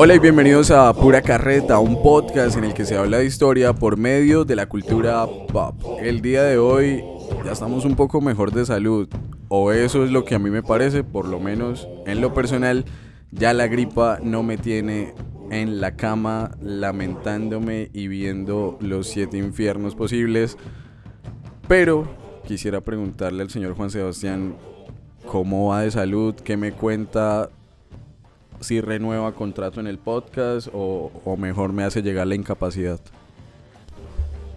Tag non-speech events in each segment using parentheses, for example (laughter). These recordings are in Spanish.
Hola y bienvenidos a Pura Carreta, un podcast en el que se habla de historia por medio de la cultura pop. El día de hoy ya estamos un poco mejor de salud, o eso es lo que a mí me parece, por lo menos en lo personal, ya la gripa no me tiene en la cama lamentándome y viendo los siete infiernos posibles. Pero quisiera preguntarle al señor Juan Sebastián cómo va de salud, qué me cuenta, si renueva contrato en el podcast o, o mejor me hace llegar la incapacidad.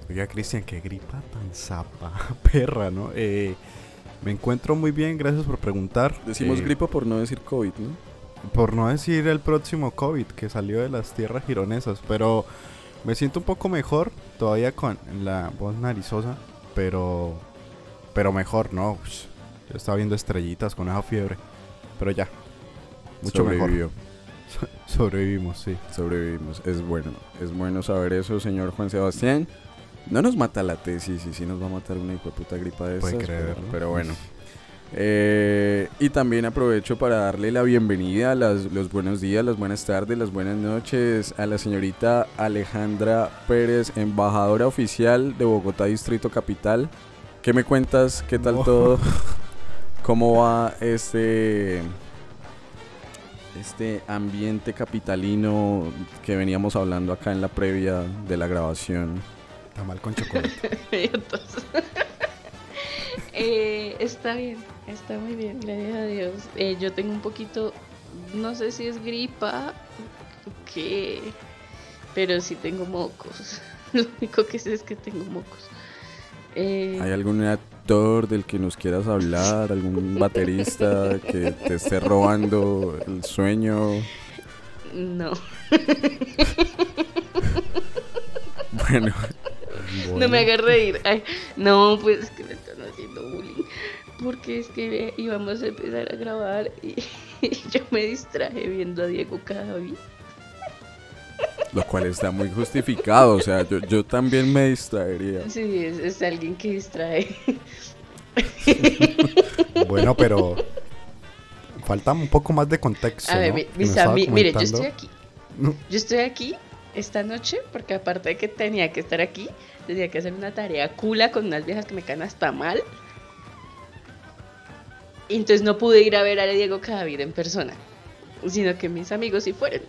Oiga, Cristian, qué gripa tan zapa, (laughs) perra, ¿no? Eh, me encuentro muy bien, gracias por preguntar. Decimos Eh, gripa por no decir COVID, ¿no? Por no decir el próximo COVID que salió de las tierras gironesas, pero me siento un poco mejor, todavía con la voz narizosa, pero pero mejor, ¿no? Ush, Yo estaba viendo estrellitas con esa fiebre, pero ya, mucho Sobrevivió, mejor. (laughs) Sobrevivimos, sí. Sobrevivimos. Es bueno, es bueno saber eso, señor Juan Sebastián. No nos mata la tesis y sí nos va a matar una puta gripa de Puede estas, pero, creerlo. pero bueno. (laughs) Eh, y también aprovecho para darle la bienvenida, las, los buenos días, las buenas tardes, las buenas noches a la señorita Alejandra Pérez, embajadora oficial de Bogotá Distrito Capital. ¿Qué me cuentas? ¿Qué tal todo? (laughs) ¿Cómo va este este ambiente capitalino que veníamos hablando acá en la previa de la grabación? Tamal con chocolate. (laughs) (laughs) Eh, está bien, está muy bien, gracias a Dios. Eh, yo tengo un poquito, no sé si es gripa o qué, pero sí tengo mocos. (laughs) Lo único que sé es que tengo mocos. Eh, ¿Hay algún del que nos quieras hablar? ¿Algún baterista que te esté robando el sueño? no, Bueno, no me hagas reír. Ay, no, pues es que me están haciendo bullying. Porque es que íbamos a empezar a grabar y, y (laughs) yo me distraje viendo a Diego Cadavid. Lo cual está muy justificado. O sea, yo, yo también me distraería. Sí, es, es alguien que distrae. (laughs) Bueno, pero falta un poco más de contexto. A ver, ¿no? mi- mire, yo estoy aquí. Yo estoy aquí esta noche porque aparte de que tenía que estar aquí, tenía que hacer una tarea cula con unas viejas que me caen hasta mal. Y entonces no pude ir a ver a Diego Cadavid en persona, sino que mis amigos sí fueron.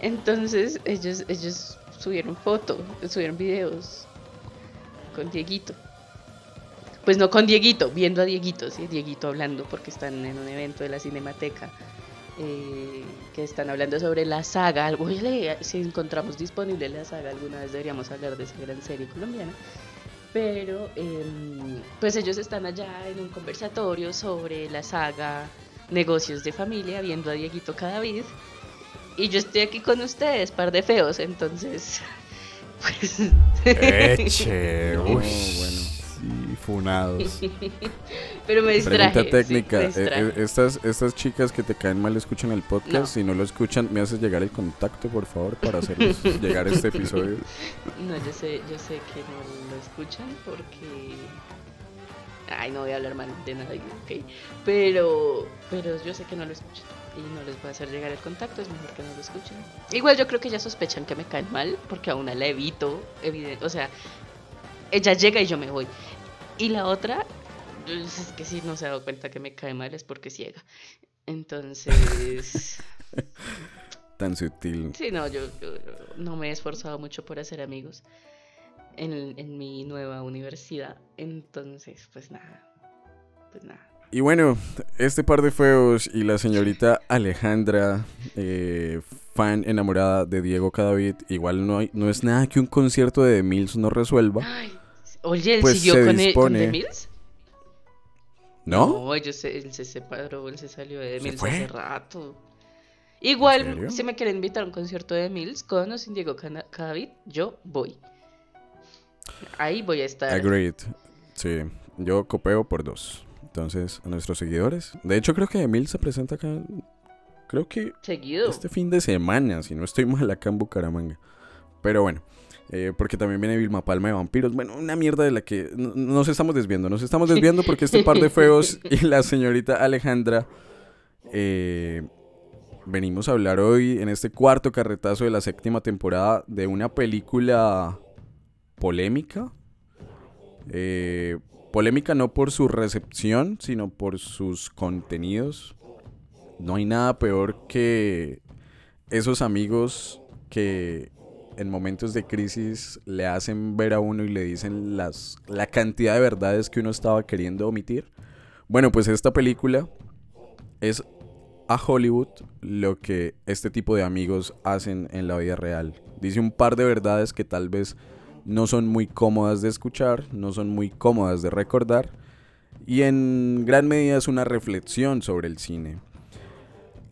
Entonces ellos, ellos subieron fotos, subieron videos con Dieguito. Pues no con Dieguito, viendo a Dieguito, sí, Dieguito hablando porque están en un evento de la Cinemateca eh, que están hablando sobre la saga. Leer si encontramos disponible la saga, alguna vez deberíamos hablar de esa gran serie colombiana. Pero em, pues ellos están allá en un conversatorio sobre la saga Negocios de Familia, viendo a Dieguito Cadavid. Y yo estoy aquí con ustedes, par de feos, entonces. (laughs) Pues. Eche, (laughs) No, uy, bueno. sí, funados. (laughs) Pero me distraje. Pregunta sí, técnica. me eh, distraje. eh, estas, estas chicas que te caen mal escuchan el podcast. No. Si no lo escuchan, me haces llegar el contacto, por favor, para hacerles llegar este episodio. No, yo sé, yo sé que no lo escuchan porque. Ay, no voy a hablar mal de nadie, ok. Pero, pero yo sé que no lo escuchan y no les voy a hacer llegar el contacto, es mejor que no lo escuchen. Igual yo creo que ya sospechan que me caen mal porque a una la evito, evidente, o sea, ella llega y yo me voy. Y la otra, pues, es que si no se ha dado cuenta que me cae mal es porque ciega. Entonces, (laughs) Tan sutil. Sí, no, yo, yo no me he esforzado mucho por hacer amigos en, en mi nueva universidad. Entonces, pues nada. Pues nada. Y bueno, este par de feos y la señorita Alejandra, eh, fan enamorada de Diego Cadavid, igual no, hay, no es nada que un concierto de The Mills no resuelva, Ay, oye, ¿él Pues siguió se con, el, con. The Mills? ¿no? No, él se separó, él se salió de The ¿Se Mills hace rato. Igual, si me quieren invitar a un concierto de The Mills con o sin Diego Cadavid, yo voy. Ahí voy a estar. Agreed. Sí, yo copeo por dos. Entonces, a nuestros seguidores. De hecho, creo que The Mills se presenta acá. Creo que Seguido. este fin de semana, si no estoy mal acá en Bucaramanga. Pero bueno, eh, porque también viene Vilma Palma de Vampiros. Bueno, una mierda de la que no- nos estamos desviando. Nos estamos desviando porque este par de feos (laughs) y la señorita Alejandra eh, venimos a hablar hoy en este cuarto carretazo de la séptima temporada de una película polémica. Eh, polémica no por su recepción, sino por sus contenidos. No hay nada peor que esos amigos que en momentos de crisis le hacen ver a uno y le dicen las, la cantidad de verdades que uno estaba queriendo omitir. Bueno, pues esta película es a Hollywood lo que este tipo de amigos hacen en la vida real. Dice un par de verdades que tal vez no son muy cómodas de escuchar, no son muy cómodas de recordar y en gran medida es una reflexión sobre el cine.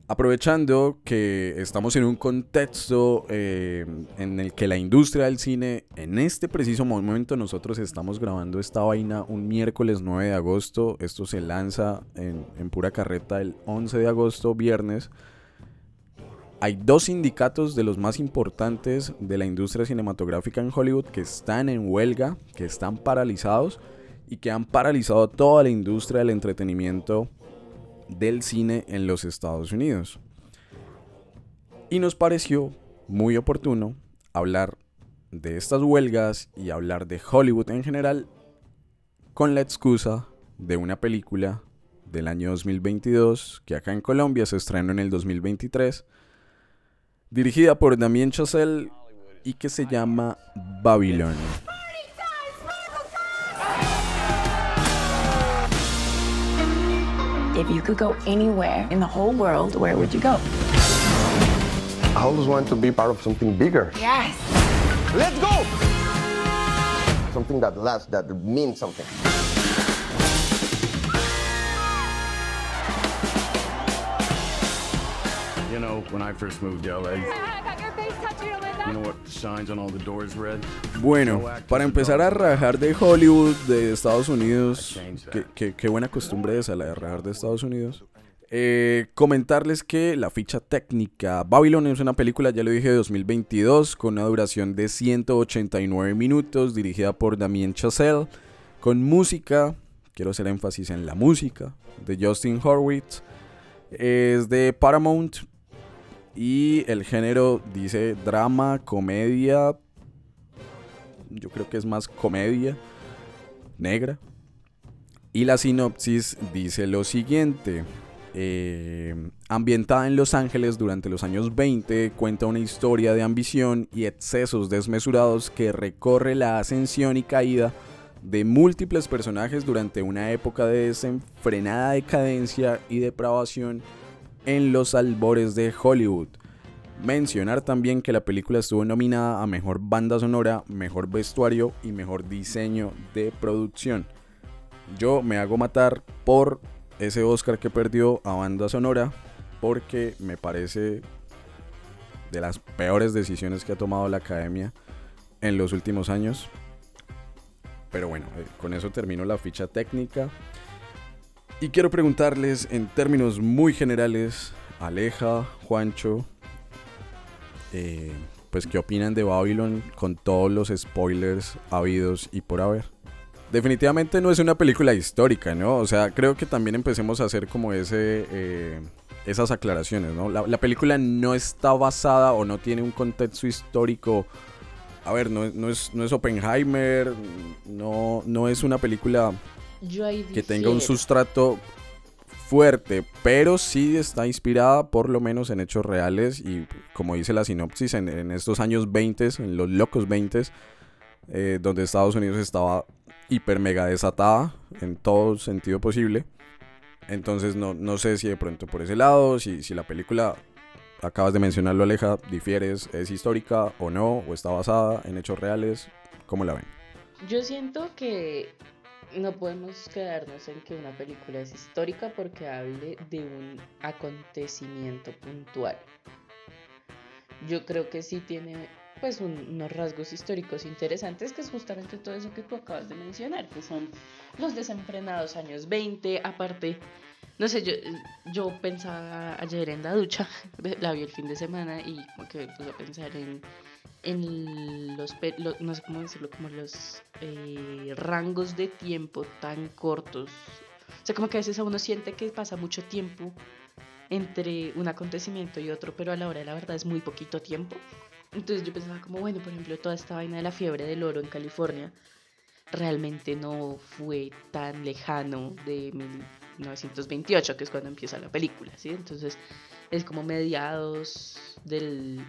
Aprovechando que estamos en un contexto eh, en el que la industria del cine, en este preciso momento nosotros estamos grabando esta vaina un miércoles 9 de agosto, esto se lanza en, en pura carreta el 11 de agosto, viernes. Hay dos sindicatos de los más importantes de la industria cinematográfica en Hollywood que están en huelga, que están paralizados y que han paralizado toda la industria del entretenimiento del cine en los Estados Unidos. Y nos pareció muy oportuno hablar de estas huelgas y hablar de Hollywood en general con la excusa de una película del año 2022 que acá en Colombia se estrenó en el 2023, dirigida por Damien Chazelle y que se llama Babylon. If you could go anywhere in the whole world, where would you go? I always want to be part of something bigger. Yes. Let's go! Something that lasts, that means something. When I first moved to LA, (laughs) you know what signs on all the doors read? Bueno, para empezar a rajar de Hollywood, de Estados Unidos, qué, qué- qué buena costumbre esa, la de rajar de Estados Unidos. Eh, comentarles que la ficha técnica Babylon es una película, ya lo dije, de 2022, con una duración de 189 minutos, dirigida por Damien Chazelle, con música, quiero hacer énfasis en la música, de Justin Horwitz. Es de Paramount y el género dice drama, comedia, yo creo que es más comedia negra. Y la sinopsis dice lo siguiente. eh, ambientada en Los Ángeles durante los años 20, cuenta una historia de ambición y excesos desmesurados que recorre la ascensión y caída de múltiples personajes durante una época de desenfrenada decadencia y depravación en los albores de Hollywood. Mencionar también que la película estuvo nominada a Mejor Banda Sonora, Mejor Vestuario y Mejor Diseño de Producción. Yo me hago matar por ese Oscar que perdió a Banda Sonora porque me parece de las peores decisiones que ha tomado la academia en los últimos años. Pero bueno, eh, con eso termino la ficha técnica. Y quiero preguntarles en términos muy generales, Aleja, Juancho, eh, pues qué opinan de Babylon con todos los spoilers habidos y por haber. Definitivamente no es una película histórica, ¿no? O sea, creo que también empecemos a hacer como ese, eh, esas aclaraciones, ¿no? La, la película no está basada o no tiene un contexto histórico. A ver, no, no es, no es Oppenheimer, no, no es una película Yo ahí que tenga un sustrato fuerte, pero sí está inspirada por lo menos en hechos reales y como dice la sinopsis, en, en estos años 20, en los locos 20, eh, donde Estados Unidos estaba hiper mega desatada en todo sentido posible. Entonces no, no sé si de pronto por ese lado, si, si la película, acabas de mencionarlo Aleja, difieres, es histórica o no, o está basada en hechos reales, ¿cómo la ven? Yo siento que no podemos quedarnos en que una película es histórica porque hable de un acontecimiento puntual. Yo creo que sí tiene pues un- unos rasgos históricos interesantes que es justamente todo eso que tú acabas de mencionar, que son los desenfrenados años 20, aparte, no sé, yo, yo pensaba ayer en la ducha, (laughs) la vi el fin de semana y como que me puse a pensar en, en los, pe- lo- no sé cómo decirlo, como los eh, rangos de tiempo tan cortos. O sea, como que a veces uno siente que pasa mucho tiempo entre un acontecimiento y otro, pero a la hora de la verdad es muy poquito tiempo. Entonces yo pensaba como, bueno, por ejemplo, toda esta vaina de la fiebre del oro en California realmente no fue tan lejano de 1928, que es cuando empieza la película, ¿sí? Entonces es como mediados de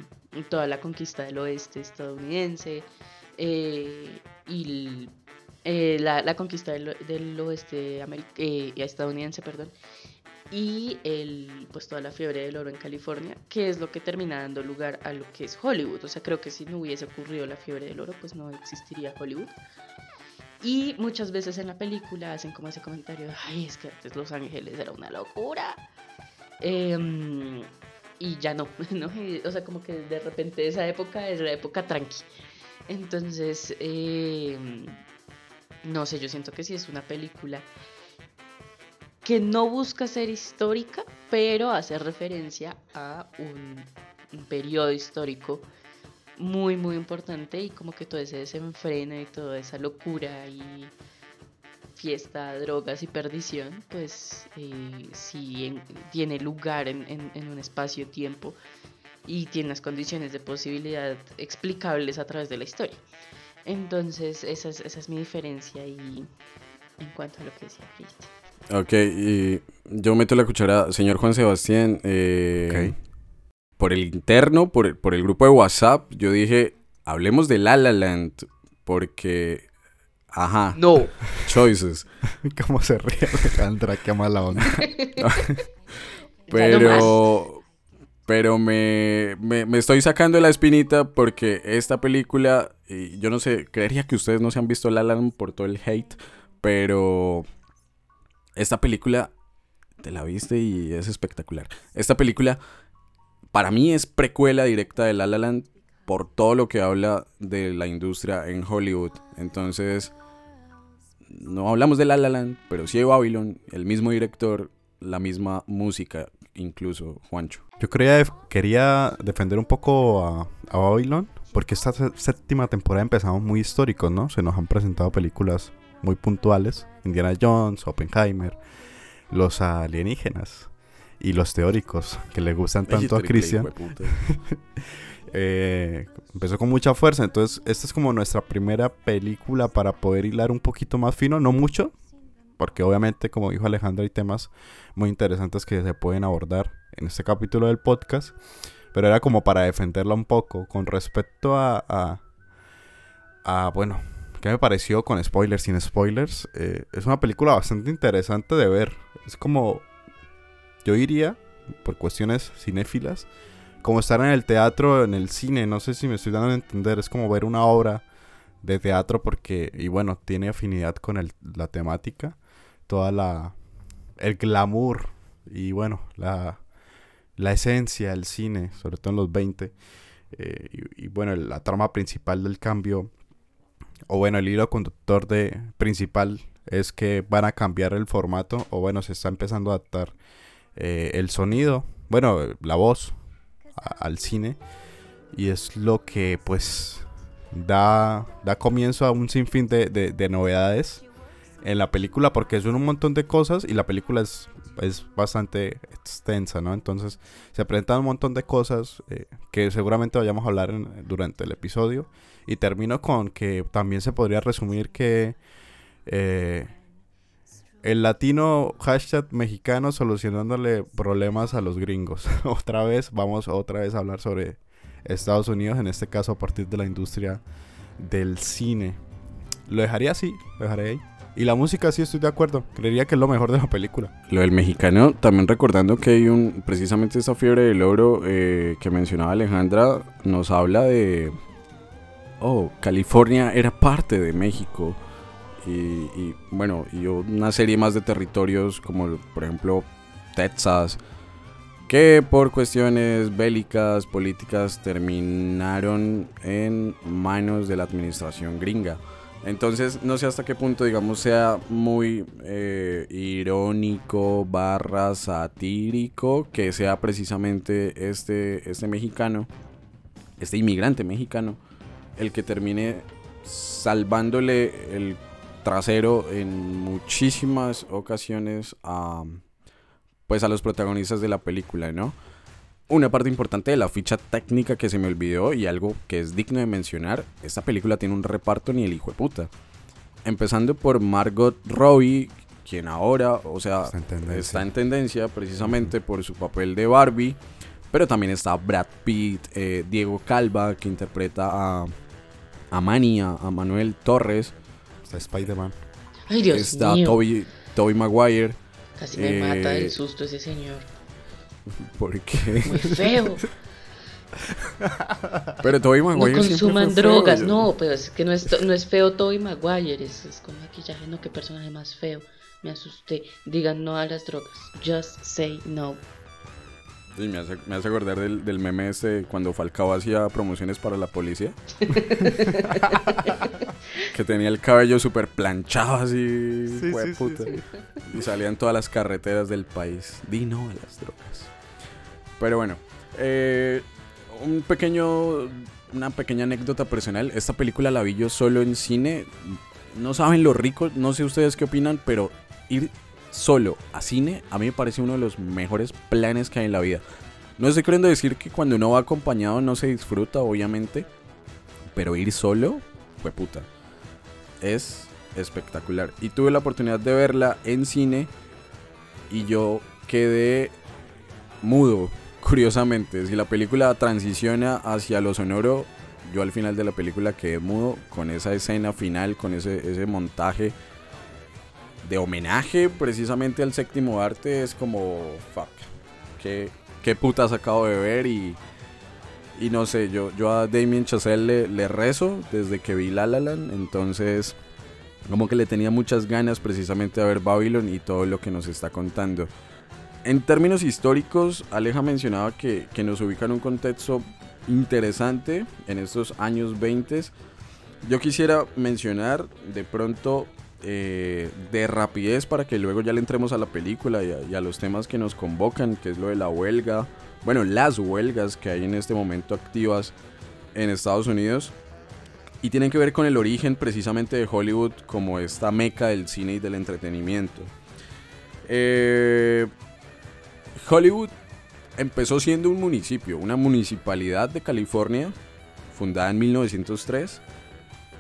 toda la conquista del oeste estadounidense eh, y eh, la, conquista del, oeste eh, estadounidense, perdón, y el, pues toda la fiebre del oro en California, que es lo que termina dando lugar a lo que es Hollywood. O sea, creo que si no hubiese ocurrido la fiebre del oro, pues no existiría Hollywood. Y muchas veces en la película hacen como ese comentario, ay, es que antes Los Ángeles era una locura. Em, y ya no, (laughs) ¿no? o sea, como que de repente esa época es la época tranqui. Entonces, em, no sé, yo siento que sí es una película que no busca ser histórica, pero hace referencia a un, periodo histórico muy, muy importante y como que todo ese desenfreno y toda esa locura y fiesta, drogas y perdición, pues eh, sí tiene lugar en, en un espacio-tiempo y tiene las condiciones de posibilidad explicables a través de la historia. Entonces, esa es, esa es mi diferencia y en cuanto a lo que decía Cristian. Ok, y yo meto la cuchara, señor Juan Sebastián. Eh, Por el interno, por el, por el grupo de WhatsApp, yo dije, hablemos de La La Land, porque... Ajá. No. Choices. (laughs) ¿Cómo se ríe Alejandra? Qué mala onda. (laughs) pero... Pero me, me, me, estoy sacando la espinita porque esta película, y yo no sé, creería que ustedes no se han visto La Land por todo el hate, pero esta película, te la viste y es espectacular. Esta película, para mí es precuela directa de La La Land por todo lo que habla de la industria en Hollywood. Entonces, no hablamos de La La Land, pero sí de Babylon, el mismo director, la misma música, incluso Juancho. Yo quería, quería defender un poco a, a Babylon, porque esta séptima temporada empezamos muy históricos, ¿no? Se nos han presentado películas muy puntuales, Indiana Jones, Oppenheimer, los alienígenas y los teóricos que le gustan tanto a Christian. (laughs) Eh, empezó con mucha fuerza, entonces esta es como nuestra primera película para poder hilar un poquito más fino, no mucho, porque obviamente, como dijo Alejandro, hay temas muy interesantes que se pueden abordar en este capítulo del podcast, pero era como para defenderla un poco con respecto a, a, a bueno, ¿Qué me pareció con spoilers, sin spoilers? Eh, es una película bastante interesante de ver. Es como, yo diría, por cuestiones cinéfilas, como estar en el teatro, en el cine. No sé si me estoy dando a entender. Es como ver una obra de teatro porque, y bueno, tiene afinidad con el, la temática. Toda la, el glamour y bueno, la, la esencia del cine, sobre todo en los 20. Eh, y, bueno, la trama principal del cambio o bueno, el hilo conductor de principal es que van a cambiar el formato o bueno, se está empezando a adaptar eh, el sonido, bueno, la voz al cine y es lo que pues da, da comienzo a un sinfín de, de, novedades en la película porque son un montón de cosas y la película es, es bastante extensa, ¿no? Entonces se presentan un montón de cosas eh, que seguramente vayamos a hablar durante el episodio y termino con que también se podría resumir que eh, el latino hashtag mexicano solucionándole problemas a los gringos. (laughs) otra vez, vamos otra vez a hablar sobre Estados Unidos, en este caso a partir de la industria del cine. Lo dejaría así, lo dejaré ahí. Y la música sí estoy de acuerdo, creería que es lo mejor de la película. Lo del mexicano, también recordando que hay un, precisamente esta fiebre del oro eh, que mencionaba Alejandra, nos habla de, oh, California era parte de México. Y, bueno, y una serie más de territorios como por ejemplo Texas, que por cuestiones bélicas, políticas, terminaron en manos de la administración gringa. Entonces, no sé hasta qué punto, digamos, sea muy eh, irónico, barra satírico, que sea precisamente este, este mexicano, este inmigrante mexicano, el que termine salvándole el trasero en muchísimas ocasiones a, pues a los protagonistas de la película, ¿no? Una parte importante de la ficha técnica que se me olvidó y algo que es digno de mencionar, esta película tiene un reparto ni el hijo de puta. Empezando por Margot Robbie, quien ahora, o sea, Está en tendencia. está en tendencia precisamente por su papel de Barbie, pero también está Brad Pitt, eh, Diego Calva, que interpreta a, a Manny, a, a Manuel Torres, Spider-Man. Ay, Dios está mío. Toby, Toby Maguire, Casi me mata eh, del susto ese señor. porque... Muy feo. (laughs) Pero Toby No Maguire siempre consuman fue drogas. No, pero es que no es, no es feo Toby Maguire. Es, es con maquillaje. No, qué personaje más feo. Me asusté. Digan no a las drogas. Just say no. Sí, me hace, me hace acordar del, del meme este cuando Falcao hacía promociones para la policía. (laughs) que tenía el cabello súper planchado así. Sí, sí, sí, hueputa. sí. Y salía en todas las carreteras del país. Di no a las drogas. Pero bueno, eh, un pequeño, una pequeña anécdota personal. Esta película la vi yo solo en cine. No saben lo rico, no sé ustedes qué opinan, pero ir solo a cine a mí me parece uno de los mejores planes que hay en la vida. No estoy queriendo decir que cuando uno va acompañado no se disfruta, obviamente, pero ir solo, fue puta. Es espectacular. Y tuve la oportunidad de verla en cine y yo quedé mudo, curiosamente. Si la película transiciona hacia lo sonoro, yo al final de la película quedé mudo con esa escena final, con ese, ese montaje de homenaje precisamente al séptimo arte. Es como, fuck, qué, qué putas acabo de ver y... Y no sé, yo, yo a Damien Chazelle le, rezo desde que vi La La Land, entonces como que le tenía muchas ganas precisamente de ver Babylon y todo lo que nos está contando. En términos históricos, Aleja mencionaba que, que nos ubica en un contexto interesante en estos años 20. Yo quisiera mencionar de pronto eh, de rapidez para que luego ya le entremos a la película y a, los temas que nos convocan, que es lo de la huelga, bueno, las huelgas que hay en este momento activas en Estados Unidos y tienen que ver con el origen precisamente de Hollywood como esta meca del cine y del entretenimiento. Eh, Hollywood empezó siendo un municipio, una municipalidad de California, fundada en 1903,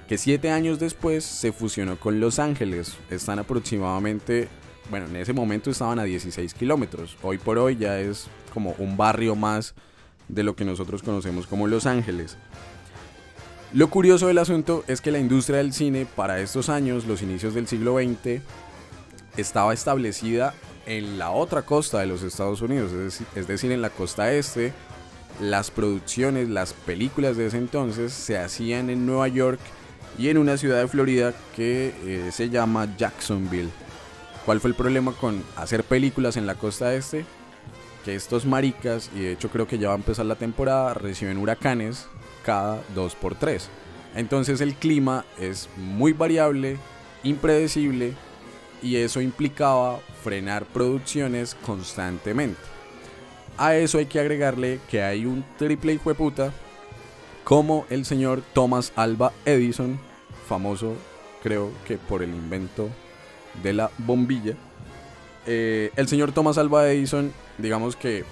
que siete años después se fusionó con Los Ángeles. Están aproximadamente, bueno, en ese momento estaban a 16 kilómetros. Hoy por hoy ya es como un barrio más de lo que nosotros conocemos como Los Ángeles. Lo curioso del asunto es que la industria del cine para estos años, los inicios del siglo XX, estaba establecida en la otra costa de los Estados Unidos, es decir, en la costa este. Las producciones, las películas de ese entonces se hacían en Nueva York y en una ciudad de Florida que eh, se llama Jacksonville. ¿Cuál fue el problema con hacer películas en la costa este? Que estos maricas, y de hecho creo que ya va a empezar la temporada, reciben huracanes cada 2x3. Entonces el clima es muy variable, impredecible y eso implicaba frenar producciones constantemente. A eso hay que agregarle que hay un triple hijo de puta como el señor Thomas Alba Edison, famoso creo que por el invento de la bombilla. Eh, el señor Thomas Alba Edison, digamos que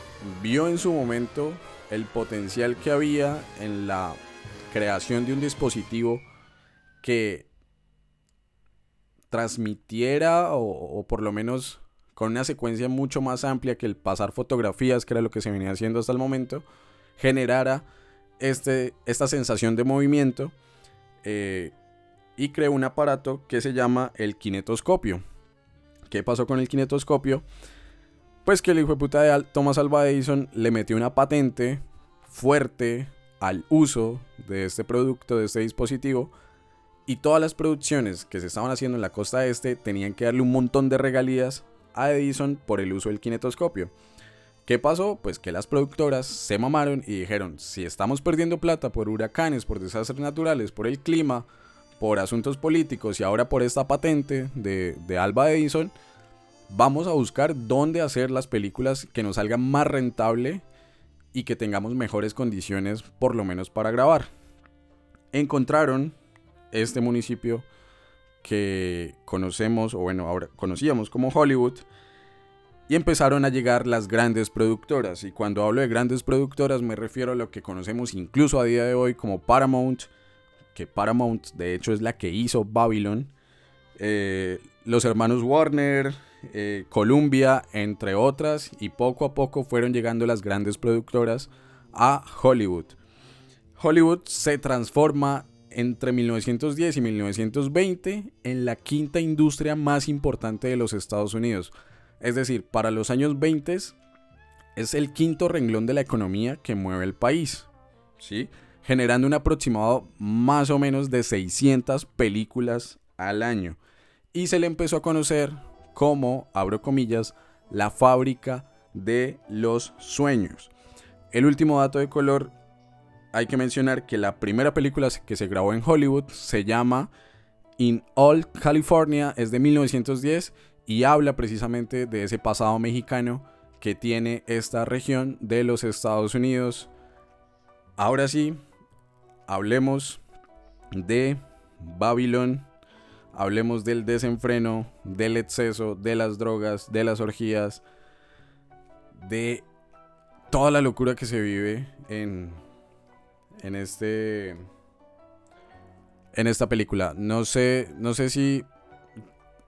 vio en su momento el potencial que había en la creación de un dispositivo que transmitiera o, o por lo menos con una secuencia mucho más amplia que el pasar fotografías, que era lo que se venía haciendo hasta el momento, generara este, esta sensación de movimiento eh, y creó un aparato que se llama el kinetoscopio. ¿Qué pasó con el kinetoscopio? Pues que el hijo de puta de Thomas Alva Edison le metió una patente fuerte al uso de este producto, de este dispositivo, y todas las producciones que se estaban haciendo en la costa este tenían que darle un montón de regalías a Edison por el uso del kinetoscopio. ¿Qué pasó? Pues que las productoras se mamaron y dijeron, si estamos perdiendo plata por huracanes, por desastres naturales, por el clima, por asuntos políticos y ahora por esta patente de, de Alba Edison, vamos a buscar dónde hacer las películas que nos salgan más rentable y que tengamos mejores condiciones por lo menos para grabar. Encontraron este municipio que conocemos, o bueno, ahora conocíamos como Hollywood, y empezaron a llegar las grandes productoras. Y cuando hablo de grandes productoras me refiero a lo que conocemos incluso a día de hoy como Paramount, que Paramount de hecho es la que hizo Babylon, eh, los hermanos Warner, eh, Columbia, entre otras, y poco a poco fueron llegando las grandes productoras a Hollywood. Hollywood se transforma entre 1910 y 1920 en la quinta industria más importante de los Estados Unidos. Es decir, para los años 20 es el quinto renglón de la economía que mueve el país, ¿sí? Generando un aproximado más o menos de 600 películas al año. Y se le empezó a conocer como, abro comillas, la fábrica de los sueños. El último dato de color, hay que mencionar que la primera película que se grabó en Hollywood se llama In All California, es de 1910 y habla precisamente de ese pasado mexicano que tiene esta región de los Estados Unidos. Ahora sí, hablemos de Babylon, hablemos del desenfreno, del exceso, de las drogas, de las orgías, de toda la locura que se vive en, en este en esta película. No sé, no sé si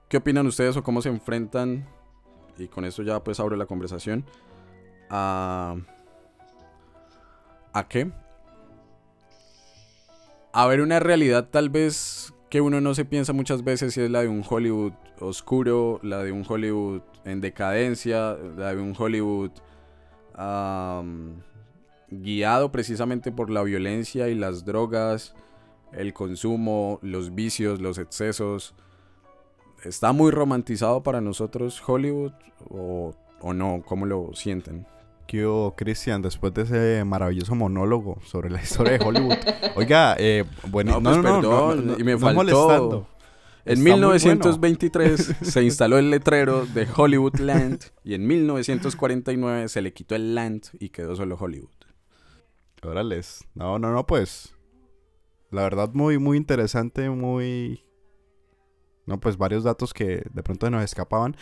¿Qué opinan ustedes o cómo se enfrentan? Y con esto ya pues abro la conversación. ¿A, ¿A qué? A ver una realidad tal vez que uno no se piensa muchas veces si es la de un Hollywood oscuro, la de un Hollywood en decadencia, la de un Hollywood guiado precisamente por la violencia y las drogas, el consumo, los vicios, los excesos ¿Está muy romantizado para nosotros Hollywood o, no? ¿Cómo lo sienten? ¿Qué Cristian, después de ese maravilloso monólogo sobre la historia de Hollywood? Oiga, eh, bueno, no, no, perdón, y me faltó. En 1923 se instaló el letrero de Hollywood Land y en 1949 se le quitó el Land y quedó solo Hollywood. Órales. No, no, no, pues. La verdad, muy, muy interesante, muy ¿no? Pues varios datos que de pronto nos escapaban.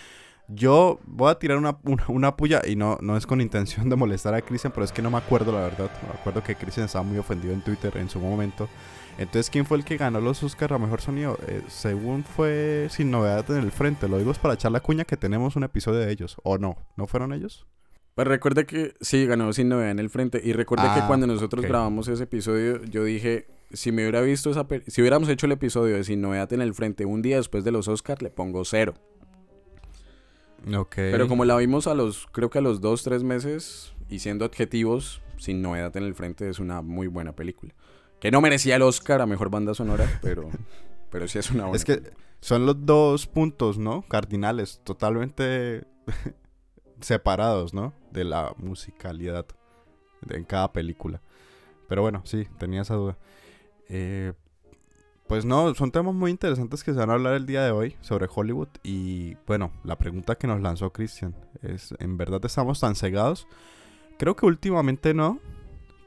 Yo voy a tirar una, una, puya y no, no es con intención de molestar a Christian, pero es que no me acuerdo la verdad. Me acuerdo que Christian estaba muy ofendido en Twitter en su momento. Entonces, ¿quién fue el que ganó los Oscars a Mejor Sonido? Eh, según fue Sin Novedad en el Frente. Lo digo es para echar la cuña que tenemos un episodio de ellos. ¿O no? ¿No fueron ellos? Pues recuerde que sí, ganó Sin Novedad en el Frente. Y recuerde que ah, cuando nosotros grabamos ese episodio, yo dije, si me hubiera visto esa si hubiéramos hecho el episodio de Sin Novedad en el Frente un día después de los Oscars, le pongo cero. Pero como la vimos a los, creo que a los dos, tres meses, y siendo objetivos, Sin Novedad en el Frente es una muy buena película. Que no merecía el Oscar a Mejor Banda Sonora, (laughs) pero, pero sí es una buena Es que son los dos puntos, ¿no? Cardinales, totalmente (laughs) separados, ¿no? De la musicalidad en cada película. Pero bueno, sí, tenía esa duda. Eh, pues no, son temas muy interesantes que se van a hablar el día de hoy sobre Hollywood. Y bueno, la pregunta que nos lanzó Christian es, ¿en verdad estamos tan cegados? Creo que últimamente no.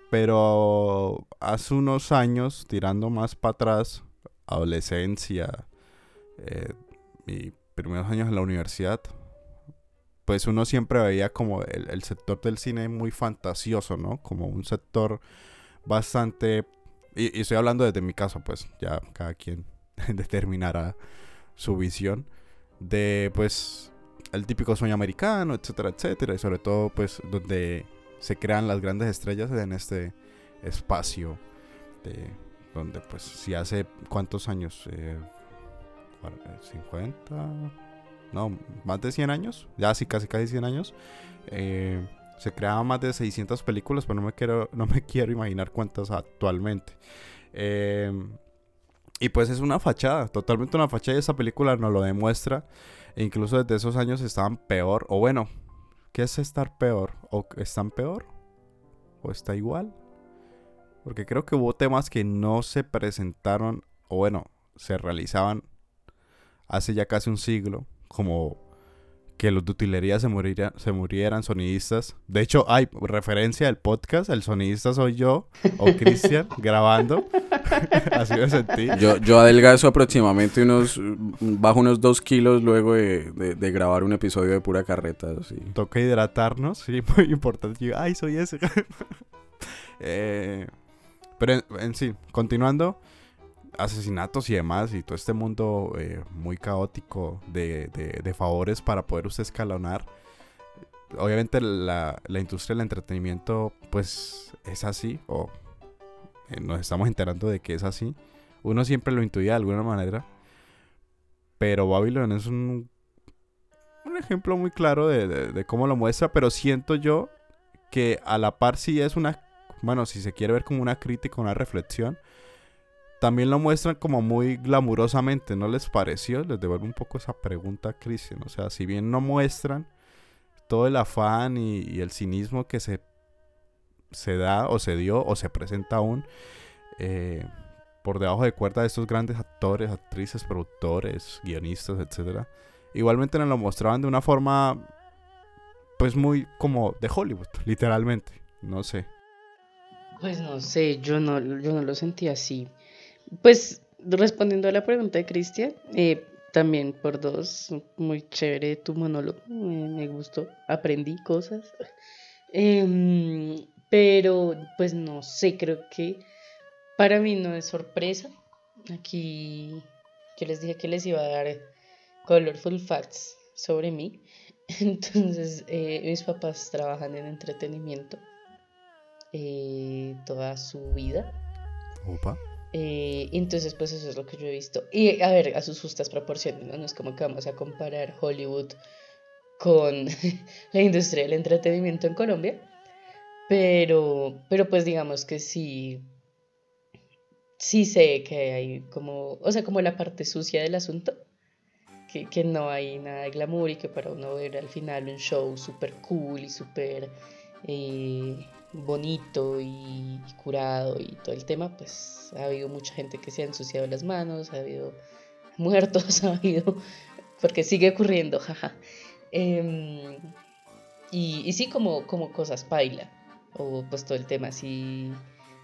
Pero hace unos años, tirando más para atrás, adolescencia eh, y primeros años en la universidad, pues uno siempre veía como el sector del cine muy fantasioso, ¿no? Como un sector bastante y, estoy hablando desde mi caso, pues ya cada quien (laughs) determinará su visión de pues el típico sueño americano, etcétera, etcétera, y sobre todo pues donde se crean las grandes estrellas en este espacio de donde pues si hace cuántos años eh, 50 no más de 100 años ya sí casi casi 100 años eh, se creaban más de 600 películas, pero no me quiero, (laughs) no me quiero imaginar cuántas actualmente. Em, y pues es una fachada, totalmente una fachada y esa película nos lo demuestra. E incluso desde esos años estaban peor, o bueno, ¿qué es estar peor? ¿O están peor? ¿O está igual? Porque creo que hubo temas que no se presentaron, o bueno, se realizaban hace ya casi un siglo, como que los de utilería se, muriera, se murieran sonidistas. De hecho, hay referencia al podcast, el sonidista soy yo o (laughs) Cristian grabando. (laughs) Así me sentí. Yo, yo adelgazo aproximadamente unos, bajo unos dos kilos luego de, de- de grabar un episodio de pura carreta. así. Toca hidratarnos, sí, (laughs) muy importante. Yo, Ay, soy ese. Eh, pero en, en sí, continuando, asesinatos y demás, y todo este mundo eh, muy caótico de, de- favores para poder usted escalonar. Obviamente la, la industria del entretenimiento, pues es así, o eh, nos estamos enterando de que es así. Uno siempre lo intuía de alguna manera, pero Babylon es un, un ejemplo muy claro de, de- de cómo lo muestra, pero siento yo que a la par sí es una, bueno, si se quiere ver como una crítica, una reflexión, también lo muestran como muy glamurosamente, ¿no les pareció? Les devuelvo un poco esa pregunta a Christian, o sea, si bien no muestran todo el afán y, el cinismo que se, se da o se dio o se presenta aún eh, por debajo de cuerda de estos grandes actores, actrices, productores, guionistas, etcétera, igualmente nos lo mostraban de una forma pues muy como de Hollywood, literalmente, no sé. Pues no sé, yo no, yo no lo sentí así. Pues respondiendo a la pregunta de Cristian, eh, también por dos, muy chévere tu monólogo, me, gustó, aprendí cosas. Em, pero pues no sé, creo que para mí no es sorpresa. Aquí yo les dije que les iba a dar colorful facts sobre mí. (laughs) Entonces, eh, mis papás trabajan en entretenimiento eh, toda su vida. Opa. Eh, entonces, pues eso es lo que yo he visto. Y a ver, a sus justas proporciones, ¿no? No es como que vamos a comparar Hollywood con (laughs) la industria del entretenimiento en Colombia. Pero, pero pues digamos que sí, sí sé que hay como, o sea, como la parte sucia del asunto. Que, que no hay nada de glamour y que para uno ver al final un show súper cool y súper eh, bonito y, curado y todo el tema, pues ha habido mucha gente que se ha ensuciado las manos, ha habido (laughs) muertos, (laughs) ha habido, porque sigue ocurriendo, (laughs) jaja. Em, y, y sí, como, como cosas paila, o pues todo el tema así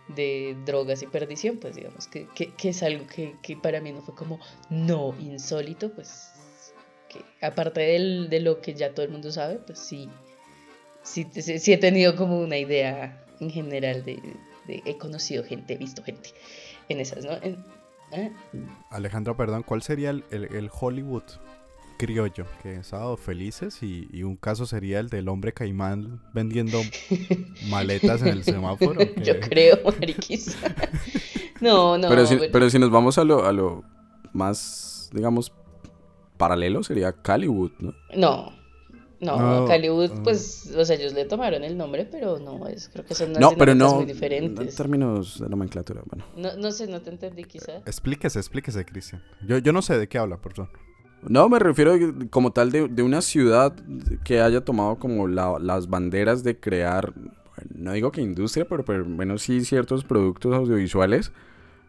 de drogas y perdición, pues digamos que, que, que es algo que, que para mí no fue como no insólito, pues que aparte del, de lo que ya todo el mundo sabe, pues sí, sí, sí, sí he tenido como una idea en general de, de- he conocido gente, he visto gente en esas, ¿no? En- ¿eh? Alejandro, perdón, ¿cuál sería el, el- el Hollywood criollo? Que sábado felices y, y un caso sería el del hombre caimán vendiendo (laughs) maletas en el semáforo. Yo creo, mariquis. no, (laughs) no. pero, si, bueno. pero si nos vamos a lo, a lo más, digamos, paralelo, sería Caliwood, ¿no? No. No, No, Hollywood, ah. pues, o sea, ellos le tomaron el nombre, pero no, es, creo que son unas No, pero no muy en diferentes. términos de nomenclatura, bueno. No, no sé, no te entendí quizá. Explíquese, explíquese, Cristian. Yo, yo no sé de qué habla, perdón. No, me refiero como tal de, de una ciudad que haya tomado como la- las banderas de crear, no digo que industria, pero por lo menos sí ciertos productos audiovisuales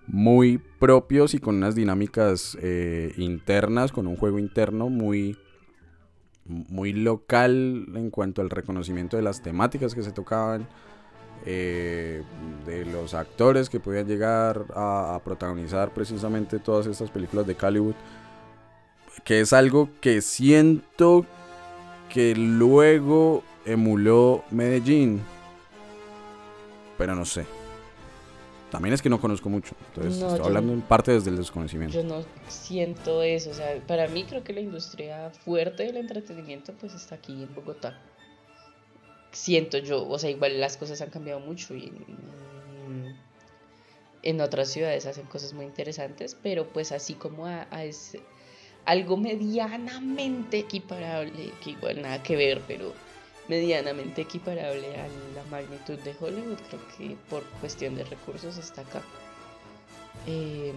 muy propios y con unas dinámicas eh, internas, con un juego interno muy, muy local en cuanto al reconocimiento de las temáticas que se tocaban, eh, de los actores que podían llegar a, a protagonizar precisamente todas estas películas de Hollywood que es algo que siento que luego emuló Medellín. Pero no sé. También es que no conozco mucho. Entonces No, estoy hablando en parte desde el desconocimiento. Yo no siento eso, o sea, para mí creo que la industria fuerte del entretenimiento pues está aquí en Bogotá. Siento yo, o sea, igual las cosas han cambiado mucho y en, en otras ciudades hacen cosas muy interesantes, pero pues así como a, a ese- algo medianamente equiparable, que igual nada que ver, pero medianamente equiparable a la magnitud de Hollywood, creo que por cuestión de recursos está acá. Em,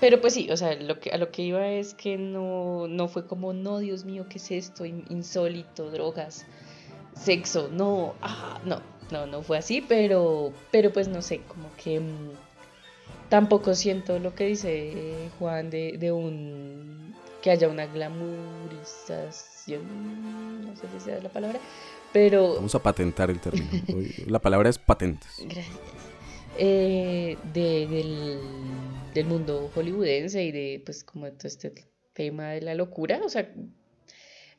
pero pues sí, o sea, lo que, a lo que iba es que no, no fue como, no, Dios mío, ¿qué es esto? In- Insólito, drogas, sexo, no, ah, no, no, no fue así, pero, pero pues no sé, como que mm, tampoco siento lo que dice Juan de, de un que haya una no sé si sea la palabra, pero... Vamos a patentar el término. La palabra es patentes. Gracias. Eh, de- del, del mundo hollywoodense y de pues como todo este tema de la locura, o sea,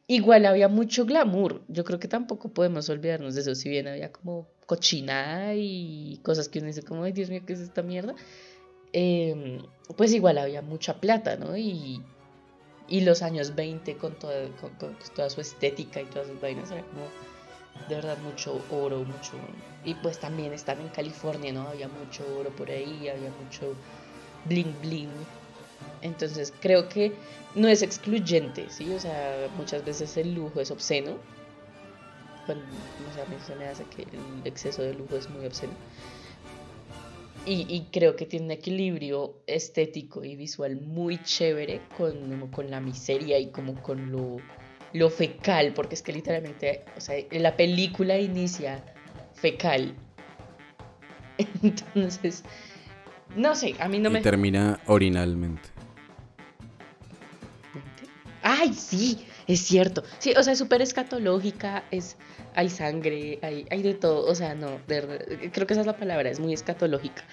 igual había mucho glamour, yo creo que tampoco podemos olvidarnos de eso, si bien había como cochinada y cosas que uno dice como, ay Dios mío, ¿qué es esta mierda? Em, pues igual había mucha plata, ¿no? Y, y los años 20 con toda, con, toda su estética y todas sus vainas, era como de verdad mucho oro, mucho... Y pues también estar en California, ¿no? Había mucho oro por ahí, había mucho bling bling. Entonces creo que no es excluyente, ¿sí? O sea, muchas veces el lujo es obsceno. Cuando, o sea, a mí se me hace que el exceso de lujo es muy obsceno. Y, y creo que tiene un equilibrio estético y visual muy chévere con, con la miseria y como con lo, lo fecal, porque es que literalmente, o sea, la película inicia fecal. (laughs) Entonces, no sé, a mí no y me... termina orinalmente. Ay, sí, es cierto. Sí, o sea, es súper escatológica, es, hay sangre, hay, hay de todo. O sea, no, de creo que esa es la palabra, es muy escatológica.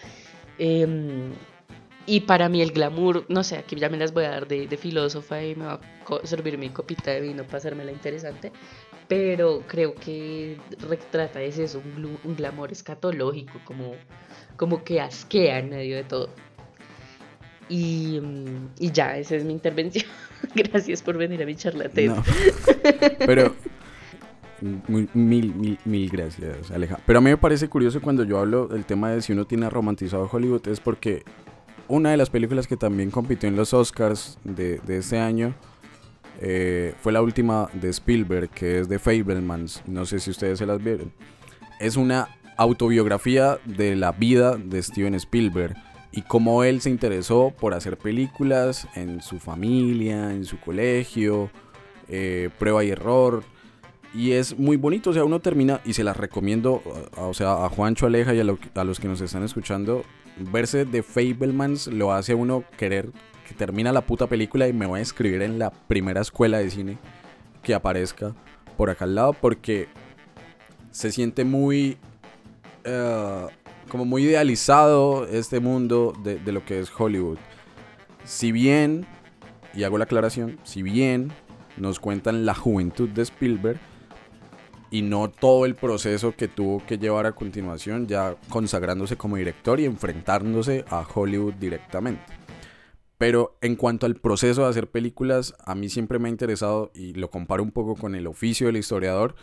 Em, y para mí el glamour, no sé, aquí ya me las voy a dar de, de filósofa y me va a servir mi copita de vino para hacérmela interesante. Pero creo que retrata es eso, un, un glamour escatológico, como, como que asquea en medio de todo. Y, y ya, esa es mi intervención. (laughs) Gracias por venir a mi charla TED. No. Pero mil, mil, mil gracias, Aleja. Pero a mí me parece curioso cuando yo hablo del tema de si uno tiene romantizado Hollywood, es porque una de las películas que también compitió en los Oscars de, de este año eh, fue la última de Spielberg, que es de Fablemans. No sé si ustedes se las vieron. Es una autobiografía de la vida de Steven Spielberg y cómo él se interesó por hacer películas en su familia, en su colegio, eh, prueba y error. Y es muy bonito, o sea, uno termina, y se las recomiendo, o sea, a Juancho Aleja y a, lo- a los que nos están escuchando, verse de Fablemans lo hace uno querer que termina la puta película y me voy a escribir en la primera escuela de cine que aparezca por acá al lado, porque se siente muy eh, como muy idealizado este mundo de, lo que es Hollywood. Si bien, y hago la aclaración, si bien nos cuentan la juventud de Spielberg y no todo el proceso que tuvo que llevar a continuación, ya consagrándose como director y enfrentándose a Hollywood directamente. Pero en cuanto al proceso de hacer películas, a mí siempre me ha interesado y lo comparo un poco con el oficio del historiador.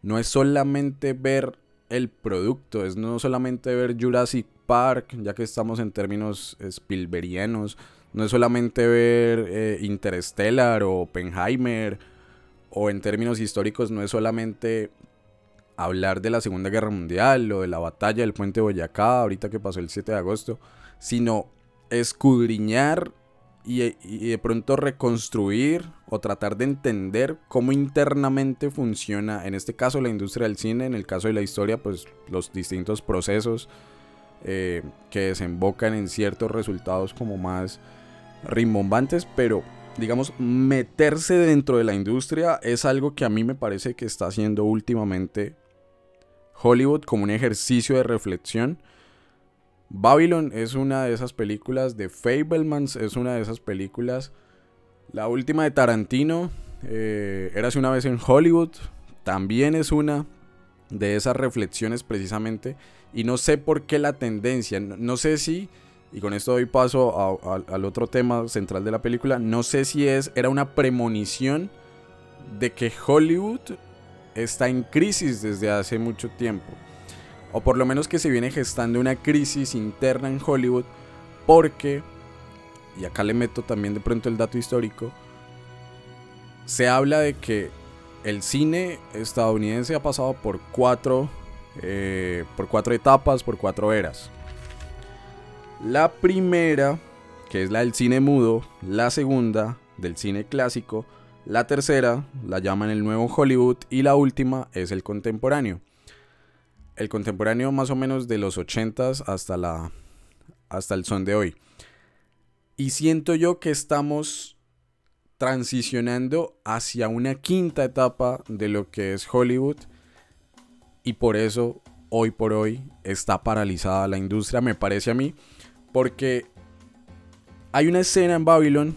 No es solamente ver el producto, es no solamente ver Jurassic Park, ya que estamos en términos Spielbergianos, no es solamente ver eh, Interstellar o Oppenheimer, o en términos históricos, no es solamente hablar de la Segunda Guerra Mundial o de la batalla del puente Boyacá, ahorita que pasó el 7 de agosto, sino escudriñar y, de pronto reconstruir o tratar de entender cómo internamente funciona, en este caso la industria del cine, en el caso de la historia, pues los distintos procesos eh, que desembocan en ciertos resultados como más rimbombantes, pero digamos, meterse dentro de la industria es algo que a mí me parece que está haciendo últimamente Hollywood como un ejercicio de reflexión. Babylon es una de esas películas, de Fablemans es una de esas películas. La última de Tarantino, eh, Érase una vez en Hollywood, también es una de esas reflexiones precisamente. Y no sé por qué la tendencia, no, sé si, y con esto doy paso al otro tema central de la película, no sé si es, era una premonición de que Hollywood está en crisis desde hace mucho tiempo. O por lo menos que se viene gestando una crisis interna en Hollywood porque, y acá le meto también de pronto el dato histórico, se habla de que el cine estadounidense ha pasado por cuatro, eh, por cuatro etapas, por cuatro eras. La primera, que es la del cine mudo, la segunda, del cine clásico, la tercera, la llaman el nuevo Hollywood y la última es el contemporáneo. El contemporáneo más o menos de los 80s hasta, la, hasta el son de hoy. Y siento yo que estamos transicionando hacia una quinta etapa de lo que es Hollywood y por eso hoy por hoy está paralizada la industria, me parece a mí, porque hay una escena en Babylon,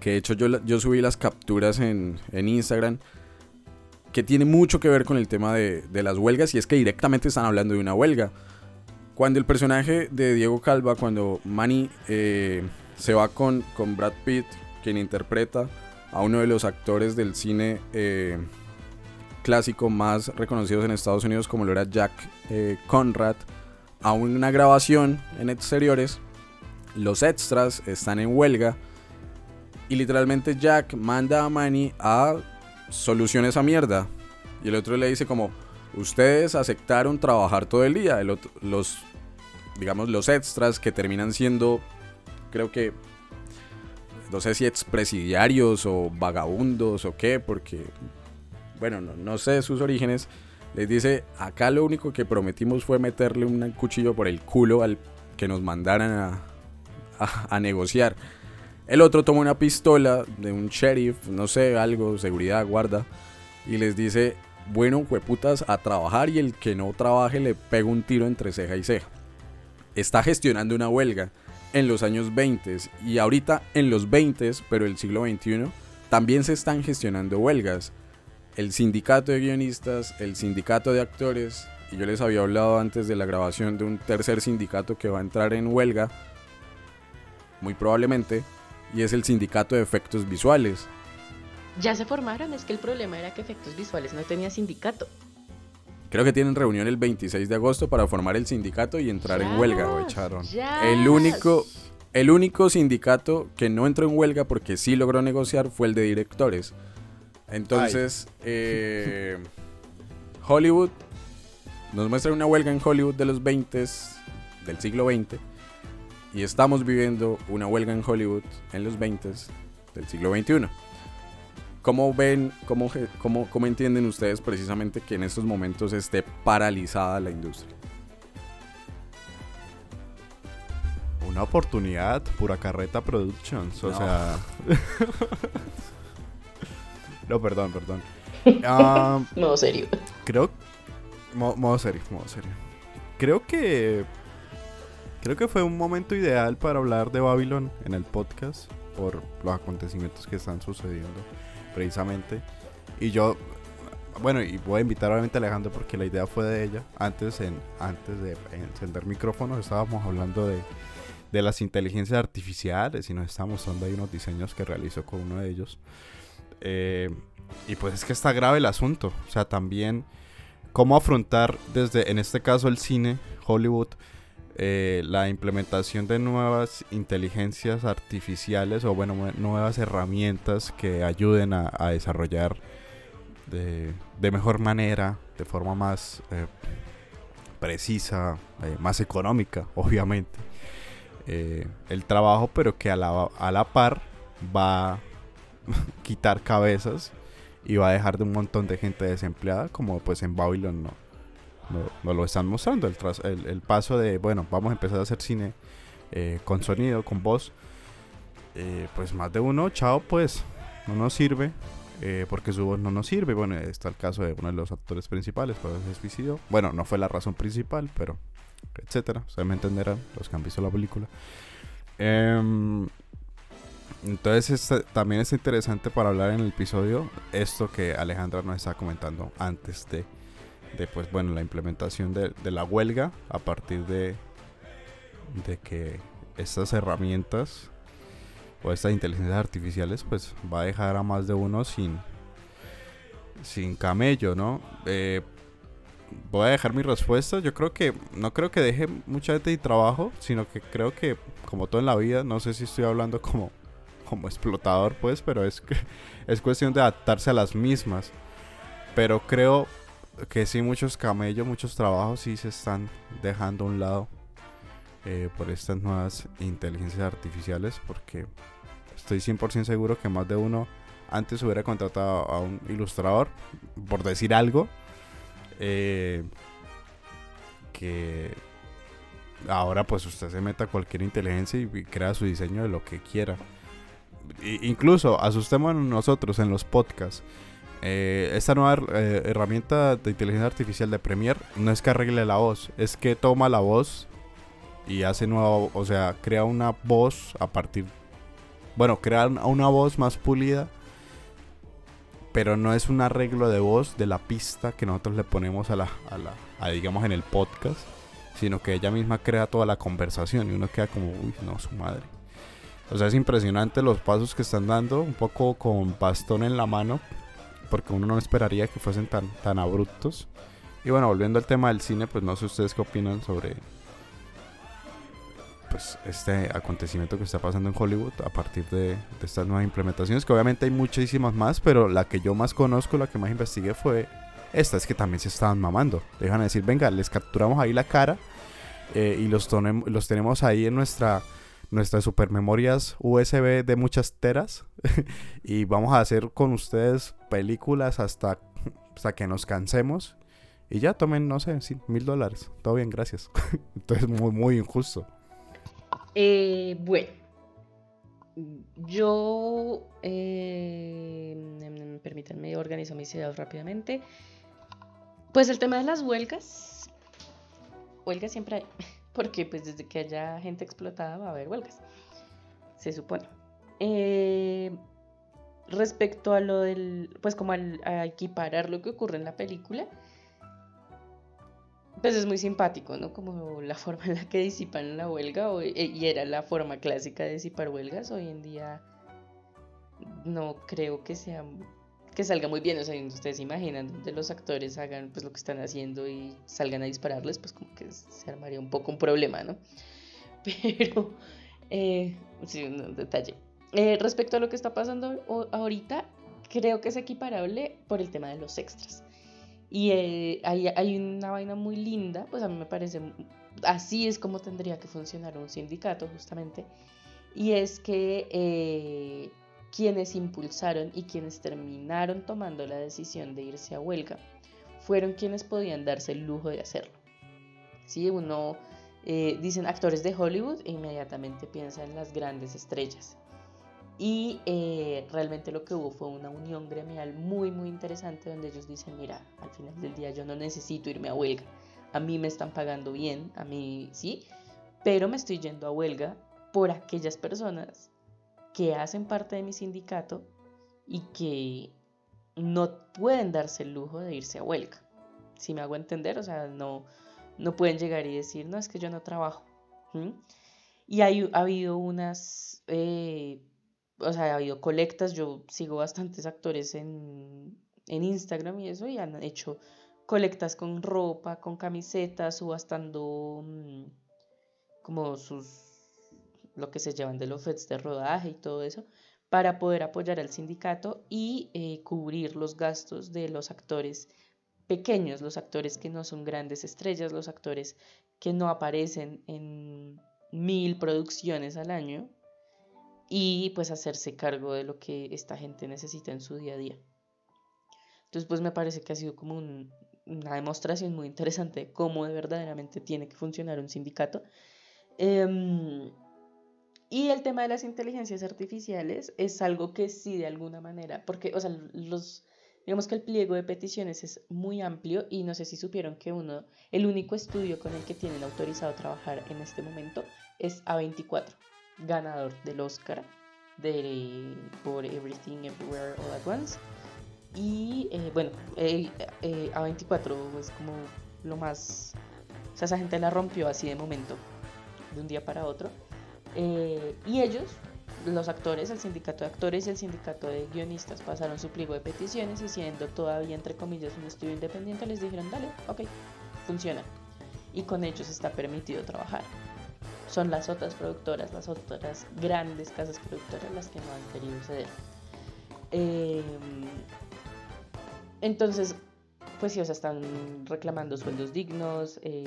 que de hecho yo, yo subí las capturas en, en Instagram, que tiene mucho que ver con el tema de, las huelgas y es que directamente están hablando de una huelga. Cuando el personaje de Diego Calva, cuando Manny eh, se va con, con Brad Pitt, quien interpreta a uno de los actores del cine eh, clásico más reconocidos en Estados Unidos como lo era Jack eh, Conrad, a una grabación en exteriores, los extras están en huelga y literalmente Jack manda a Manny a soluciones a mierda. Y el otro le dice como, ustedes aceptaron trabajar todo el día. Los, digamos, los extras que terminan siendo, creo que, no sé si expresidiarios o vagabundos o qué, porque, bueno, no, no sé sus orígenes. Les dice, acá lo único que prometimos fue meterle un cuchillo por el culo al que nos mandaran a, a negociar. El otro toma una pistola de un sheriff, no sé, algo, seguridad, guarda, y les dice, bueno, hueputas, a trabajar y el que no trabaje le pega un tiro entre ceja y ceja. Está gestionando una huelga en los años 20 y ahorita en los 20, pero el siglo XXI, también se están gestionando huelgas. El sindicato de guionistas, el sindicato de actores, y yo les había hablado antes de la grabación de un tercer sindicato que va a entrar en huelga, muy probablemente, y es el sindicato de efectos visuales. Ya se formaron, es que el problema era que efectos visuales no tenía sindicato. Creo que tienen reunión el 26 de agosto para formar el sindicato y entrar en huelga. Lo echaron. El único, el único sindicato que no entró en huelga porque sí logró negociar fue el de directores. Entonces, eh, Hollywood nos muestra una huelga en Hollywood de los 20 del siglo XX y estamos viviendo una huelga en Hollywood en los 20 del siglo XXI. ¿Cómo ven, cómo, cómo, cómo entienden ustedes precisamente que en estos momentos esté paralizada la industria? Una oportunidad, pura carreta productions, o No. sea... (laughs) no, perdón, perdón. (laughs) Ah, No, serio. creo... mo- modo serio, modo serio. Creo que... Creo que fue un momento ideal para hablar de Babylon en el podcast por los acontecimientos que están sucediendo precisamente. Y yo, bueno, y voy a invitar obviamente a Alejandro porque la idea fue de ella. Antes, en, antes de encender micrófonos estábamos hablando de, de las inteligencias artificiales y nos está mostrando ahí unos diseños que realizó con uno de ellos. Eh, y pues es que está grave el asunto. O sea, también cómo afrontar desde, en este caso, el cine, Hollywood, eh, la implementación de nuevas inteligencias artificiales o bueno, nue- nuevas herramientas que ayuden a, desarrollar de, de mejor manera, de forma más eh, precisa, eh, más económica, (laughs) obviamente, eh, el trabajo, pero que a la, a la par va a (laughs) quitar cabezas y va a dejar de un montón de gente desempleada, como pues en Babylon no, no, no lo están mostrando. El, tras- el, el paso de, bueno, vamos a empezar a hacer cine eh, con sonido, con voz. eh, pues más de uno, chao, pues no nos sirve. eh, porque su voz no nos sirve. Bueno, está el caso de uno de los actores principales, pero se suicidó. Bueno, no fue la razón principal, pero etcétera. Ustedes me entenderán, los que han visto la película. Em, entonces este- también es interesante para hablar en el episodio esto que Alejandra nos estaba comentando antes de, de pues bueno, la implementación de, de la huelga a partir de, de que estas herramientas o estas inteligencias artificiales pues va a dejar a más de uno sin sin camello, ¿no? Eh, voy a dejar mi respuesta. Yo creo que no creo que deje mucha gente sin trabajo, sino que creo que como todo en la vida, no sé si estoy hablando como como explotador, pues, pero es es cuestión de adaptarse a las mismas. Pero creo que sí muchos camellos, muchos trabajos sí se están dejando a un lado eh, por estas nuevas inteligencias artificiales, porque estoy 100% seguro que más de uno antes hubiera contratado a un ilustrador, por decir algo, eh, que ahora pues usted se meta a cualquier inteligencia y, crea su diseño de lo que quiera. incluso asustémonos nosotros en los podcasts. Eh, esta nueva eh, herramienta de inteligencia artificial de Premiere no es que arregle la voz, es que toma la voz y hace nueva, o sea, crea una voz a partir, bueno, crea una voz más pulida, pero no es un arreglo de voz de la pista que nosotros le ponemos a la, a la, digamos en el podcast, sino que ella misma crea toda la conversación y uno queda como, uy, no, su madre. O sea, es impresionante los pasos que están dando, un poco con bastón en la mano, porque uno no esperaría que fuesen tan, tan abruptos. Y bueno, volviendo al tema del cine, pues no sé ustedes qué opinan sobre pues este acontecimiento que está pasando en Hollywood a partir de, estas nuevas implementaciones, que obviamente hay muchísimas más, pero la que yo más conozco, la que más investigué fue esta, es que también se estaban mamando. Dejan de decir, venga, les capturamos ahí la cara eh, y los, los tenemos ahí en nuestra nuestras supermemorias USB de muchas teras (laughs) y vamos a hacer con ustedes películas hasta, hasta que nos cansemos y ya tomen, no sé, mil dólares. Todo bien, gracias. (laughs) Entonces, muy, muy injusto. Eh, bueno, yo, eh, permítanme, organizo mis ideas rápidamente. Pues el tema de las huelgas, huelgas siempre hay, (laughs) porque pues desde que haya gente explotada va a haber huelgas, se supone. Eh, respecto a lo del, pues como al- a equiparar lo que ocurre en la película, pues es muy simpático, ¿no? Como la (laughs) forma en la que disipan la huelga, o- e- y era la forma clásica de disipar huelgas, hoy en día no creo que sea que salga muy bien, o sea, ustedes se imaginan donde los actores hagan pues lo que están haciendo y salgan a dispararles, pues como que se armaría un poco un problema, ¿no? (laughs) Pero, eh, sí, un detalle. Eh, respecto a lo que está pasando ahorita, creo que es equiparable por el tema de los extras. Y eh, hay, hay una vaina muy linda, pues a mí me parece, así es como tendría que funcionar un sindicato justamente, y es que eh, quienes impulsaron y quienes terminaron tomando la decisión de irse a huelga fueron quienes podían darse el lujo de hacerlo. Si uno eh, dicen actores de Hollywood, e inmediatamente piensa en las grandes estrellas. Y eh, realmente lo que hubo fue una unión gremial muy, muy interesante donde ellos dicen, mira, al final del día yo no necesito irme a huelga. A mí me están pagando bien, a mí sí, pero me estoy yendo a huelga por aquellas personas que hacen parte de mi sindicato y que no pueden darse el lujo de irse a huelga. Si me hago entender, o sea, no, no pueden llegar y decir, no, es que yo no trabajo. ¿Mm? Y hay, ha habido unas, eh, o sea, ha habido colectas, yo sigo bastantes actores en, en Instagram y eso, y han hecho colectas con ropa, con camisetas, subastando mm, como sus, lo que se llevan de los sets de rodaje y todo eso, para poder apoyar al sindicato y eh, cubrir los gastos de los actores pequeños, los actores que no son grandes estrellas, los actores que no aparecen en mil producciones al año y pues hacerse cargo de lo que esta gente necesita en su día a día. Entonces pues me parece que ha sido como un- una demostración muy interesante de cómo de verdaderamente tiene que funcionar un sindicato. Em, y el tema de las inteligencias artificiales es algo que sí de alguna manera, porque, o sea, los, digamos que el pliego de peticiones es muy amplio y no sé si supieron que uno, el único estudio con el que tienen autorizado trabajar en este momento es A24, ganador del Oscar de, por Everything Everywhere All at Once. Y eh, bueno, eh, eh, A24 es como lo más, o sea, esa gente la rompió así de momento, de un día para otro. Eh, y ellos, los actores, el sindicato de actores y el sindicato de guionistas pasaron su pliego de peticiones y siendo todavía, entre comillas, un estudio independiente, les dijeron, dale, ok, funciona. Y con ellos está permitido trabajar. Son las otras productoras, las otras grandes casas productoras las que no han querido ceder. Eh, entonces, pues sí, o sea, están reclamando sueldos dignos, eh,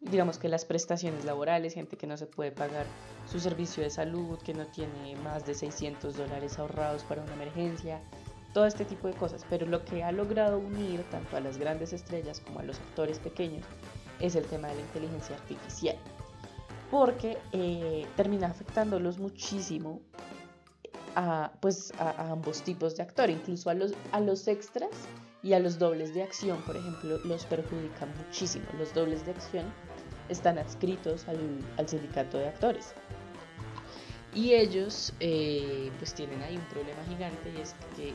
digamos que las prestaciones laborales, gente que no se puede pagar su servicio de salud, que no tiene más de 600 dólares ahorrados para una emergencia, todo este tipo de cosas. Pero lo que ha logrado unir tanto a las grandes estrellas como a los actores pequeños es el tema de la inteligencia artificial. Porque eh, termina afectándolos muchísimo a, pues, a, ambos tipos de actor, incluso a los, a los extras y a los dobles de acción, por ejemplo, los perjudica muchísimo. Los dobles de acción están adscritos al, al sindicato de actores. Y ellos eh, pues tienen ahí un problema gigante y es que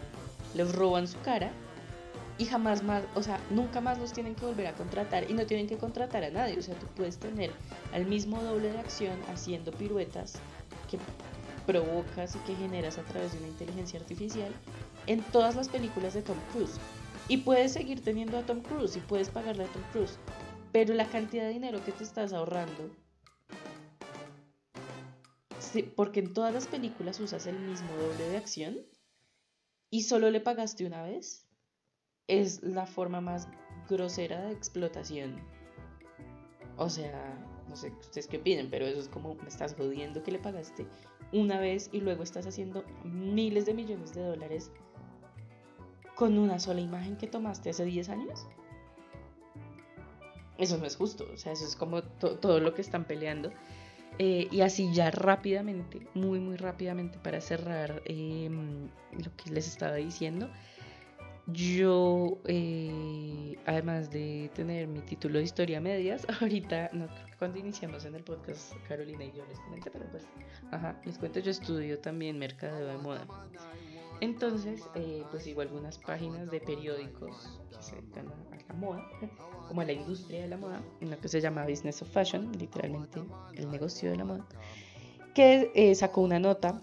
les roban su cara y jamás más, o sea, nunca más los tienen que volver a contratar y no tienen que contratar a nadie. O sea, tú puedes tener al mismo doble de acción haciendo piruetas que provocas y que generas a través de una inteligencia artificial en todas las películas de Tom Cruise. Y puedes seguir teniendo a Tom Cruise y puedes pagarle a Tom Cruise. Pero la cantidad de dinero que te estás ahorrando, porque en todas las películas usas el mismo doble de acción y solo le pagaste una vez, es la forma más grosera de explotación. O sea, no sé ustedes qué opinen, pero eso es como me estás jodiendo que le pagaste una vez y luego estás haciendo miles de millones de dólares con una sola imagen que tomaste hace 10 años. Eso no es justo, o sea, eso es como to- todo lo que están peleando. Eh, y así ya rápidamente, muy muy rápidamente para cerrar em, lo que les estaba diciendo, yo, eh, además de tener mi título de historia medias, (laughs) ahorita, no cuando iniciamos en el podcast, Carolina y yo les comenté, pero pues, ajá, les cuento, yo estudio también mercadeo de moda. Entonces, eh, pues sigo algunas páginas de periódicos que se dedican a, la moda, (laughs) como a la industria de la moda, una que se llama Business of Fashion, literalmente el negocio de la moda, que eh, sacó una nota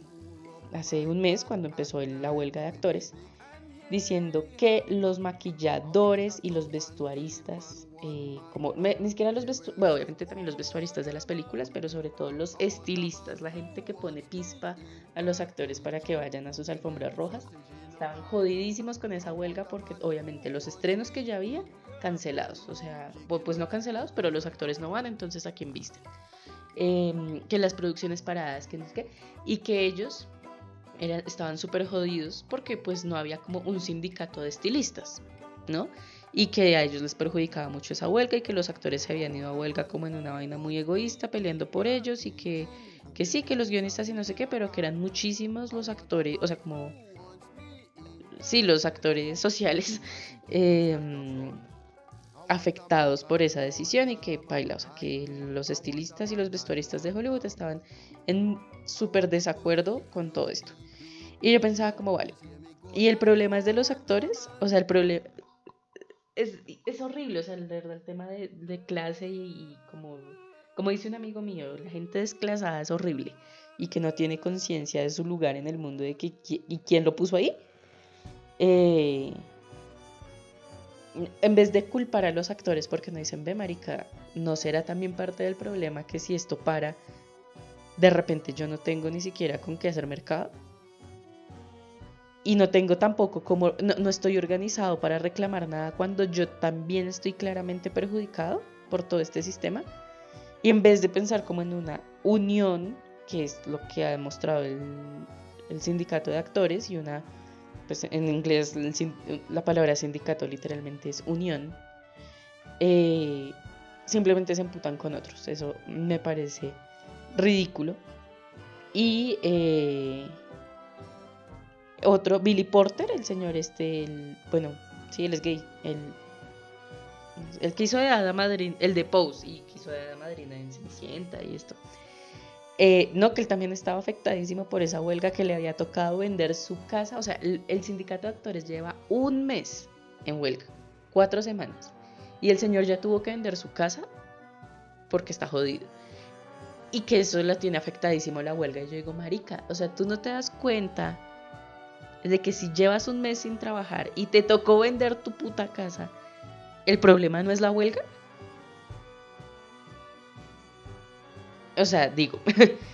hace un mes cuando empezó la huelga de actores diciendo que los maquilladores y los vestuaristas, eh, como me- ni siquiera los vestu bueno, obviamente también los vestuaristas de las películas, pero sobre todo los estilistas, la gente que pone pispa a los actores para que vayan a sus alfombras rojas, estaban jodidísimos con esa huelga porque obviamente los estrenos que ya había cancelados, o sea, pues no cancelados, pero los actores no van, entonces a quién viste. Em, que las producciones paradas, que no sé qué, y que ellos eran, estaban súper jodidos porque pues no había como un sindicato de estilistas, ¿no? Y que a ellos les perjudicaba mucho esa huelga y que los actores se habían ido a huelga como en una vaina muy egoísta, peleando por ellos y que, que sí, que los guionistas y no sé qué, pero que eran muchísimos los actores, o sea, como... Sí, los actores sociales (laughs) em, afectados por esa decisión y que baila, o sea, que los estilistas y los vestuaristas de Hollywood estaban en súper desacuerdo con todo esto. Y yo pensaba como, vale, y el problema es de los actores, o sea, el problema es, es horrible, o sea, el, tema de, de clase y, como, como dice un amigo mío, la gente desclasada es horrible y que no tiene conciencia de su lugar en el mundo de que, y quién lo puso ahí. Eh, en vez de culpar a los actores porque no dicen, ve, marica, no será también parte del problema que si esto para, de repente yo no tengo ni siquiera con qué hacer mercado. Y no tengo tampoco como, no, no estoy organizado para reclamar nada cuando yo también estoy claramente perjudicado por todo este sistema. Y en vez de pensar como en una unión, que es lo que ha demostrado el, el sindicato de actores y una pues en inglés la palabra sindicato literalmente es unión, eh, simplemente se emputan con otros. Eso me parece ridículo. Y eh, otro, Billy Porter, el señor este, bueno, sí, él es gay, el, el que hizo de Hada Madrina, el de Pose, y que hizo de Hada Madrina en Cenicienta y esto. Eh, no, que él también estaba afectadísimo por esa huelga que le había tocado vender su casa. O sea, el, el sindicato de actores lleva un mes en huelga, cuatro semanas. Y el señor ya tuvo que vender su casa porque está jodido. Y que eso la tiene afectadísimo la huelga. Y yo digo, marica, o sea, tú no te das cuenta de que si llevas un mes sin trabajar y te tocó vender tu puta casa, el problema no es la huelga. O sea, digo, (laughs)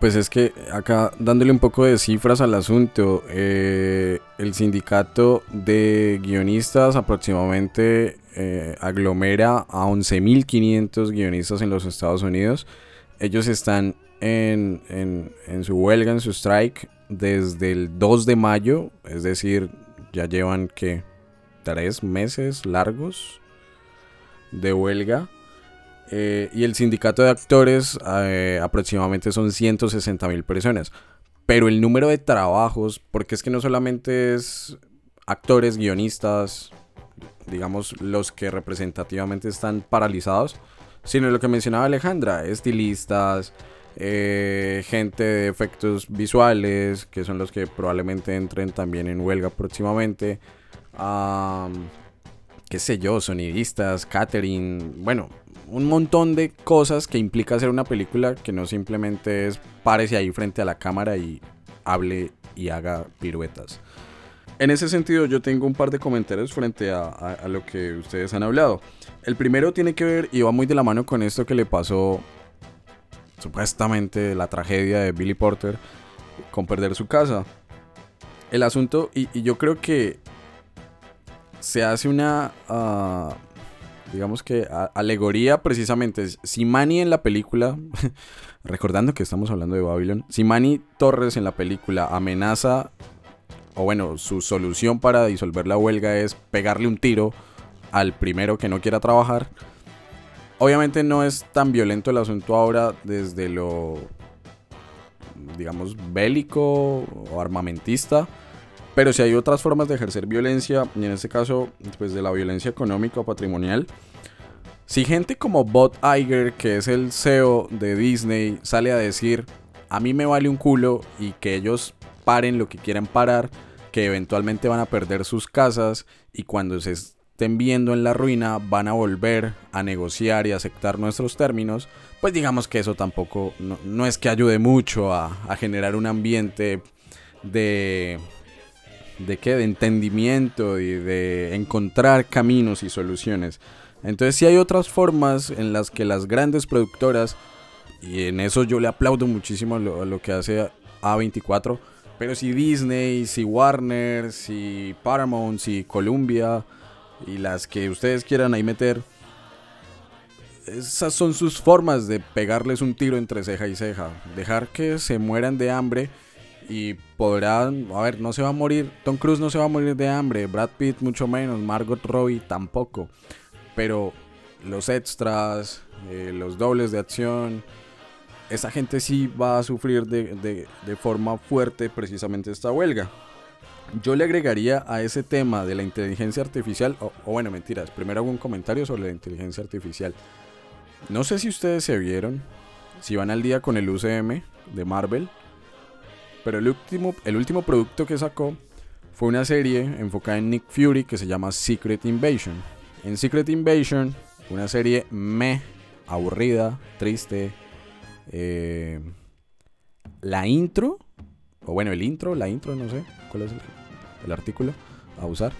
Pues es que acá dándole un poco de cifras al asunto, eh, el sindicato de guionistas aproximadamente eh, aglomera a 11.500 guionistas en los Estados Unidos. Ellos están en, en- su huelga, en su strike, desde el 2 de mayo, es decir, ya llevan que tres meses largos de huelga. eh, y el sindicato de actores eh, aproximadamente son 160 mil personas. Pero el número de trabajos, porque es que no solamente es actores, guionistas, digamos los que representativamente están paralizados, sino lo que mencionaba Alejandra, estilistas, eh, gente de efectos visuales, que son los que probablemente entren también en huelga próximamente, am, qué sé yo, sonidistas, catering, bueno, un montón de cosas que implica hacer una película que no simplemente es párese ahí frente a la cámara y hable y haga piruetas. En ese sentido, yo tengo un par de comentarios frente a- a lo que ustedes han hablado. El primero tiene que ver y va muy de la mano con esto que le pasó, supuestamente, la tragedia de Billy Porter con perder su casa. El asunto, y, yo creo que se hace una, ah, digamos que, alegoría precisamente. Si Manny en la película, (laughs) recordando que estamos hablando de Babylon, si Manny Torres en la película amenaza o bueno, su solución para disolver la huelga es pegarle un tiro al primero que no quiera trabajar. Obviamente no es tan violento el asunto ahora desde lo, digamos, bélico o armamentista. Pero si hay otras formas de ejercer violencia, y en este caso, pues de la violencia económica o patrimonial. Si gente como Bob Iger, que es el CEO de Disney, sale a decir, a mí me vale un culo y que ellos paren lo que quieran parar, que eventualmente van a perder sus casas y cuando se estén viendo en la ruina van a volver a negociar y aceptar nuestros términos, pues digamos que eso tampoco no, no es que ayude mucho a, a generar un ambiente de de qué de entendimiento y de encontrar caminos y soluciones. Entonces sí hay otras formas en las que las grandes productoras y en eso yo le aplaudo muchísimo lo, lo que hace A24. Pero si Disney, si Warner, si Paramount, si Columbia y las que ustedes quieran ahí meter, esas son sus formas de pegarles un tiro entre ceja y ceja. Dejar que se mueran de hambre y podrán, a ver, no se va a morir, Tom Cruise no se va a morir de hambre, Brad Pitt mucho menos, Margot Robbie tampoco. Pero los extras, eh, los dobles de acción, esa gente sí va a sufrir de, de- de forma fuerte precisamente esta huelga. Yo le agregaría a ese tema de la inteligencia artificial, o, bueno, mentiras, primero hago un comentario sobre la inteligencia artificial. No sé si ustedes se vieron, si van al día con el UCM de Marvel, pero el último, el último producto que sacó fue una serie enfocada en Nick Fury que se llama Secret Invasion. En Secret Invasion, una serie me aburrida, triste. eh, la intro, o bueno, el intro, la intro, no sé cuál es el artículo a usar.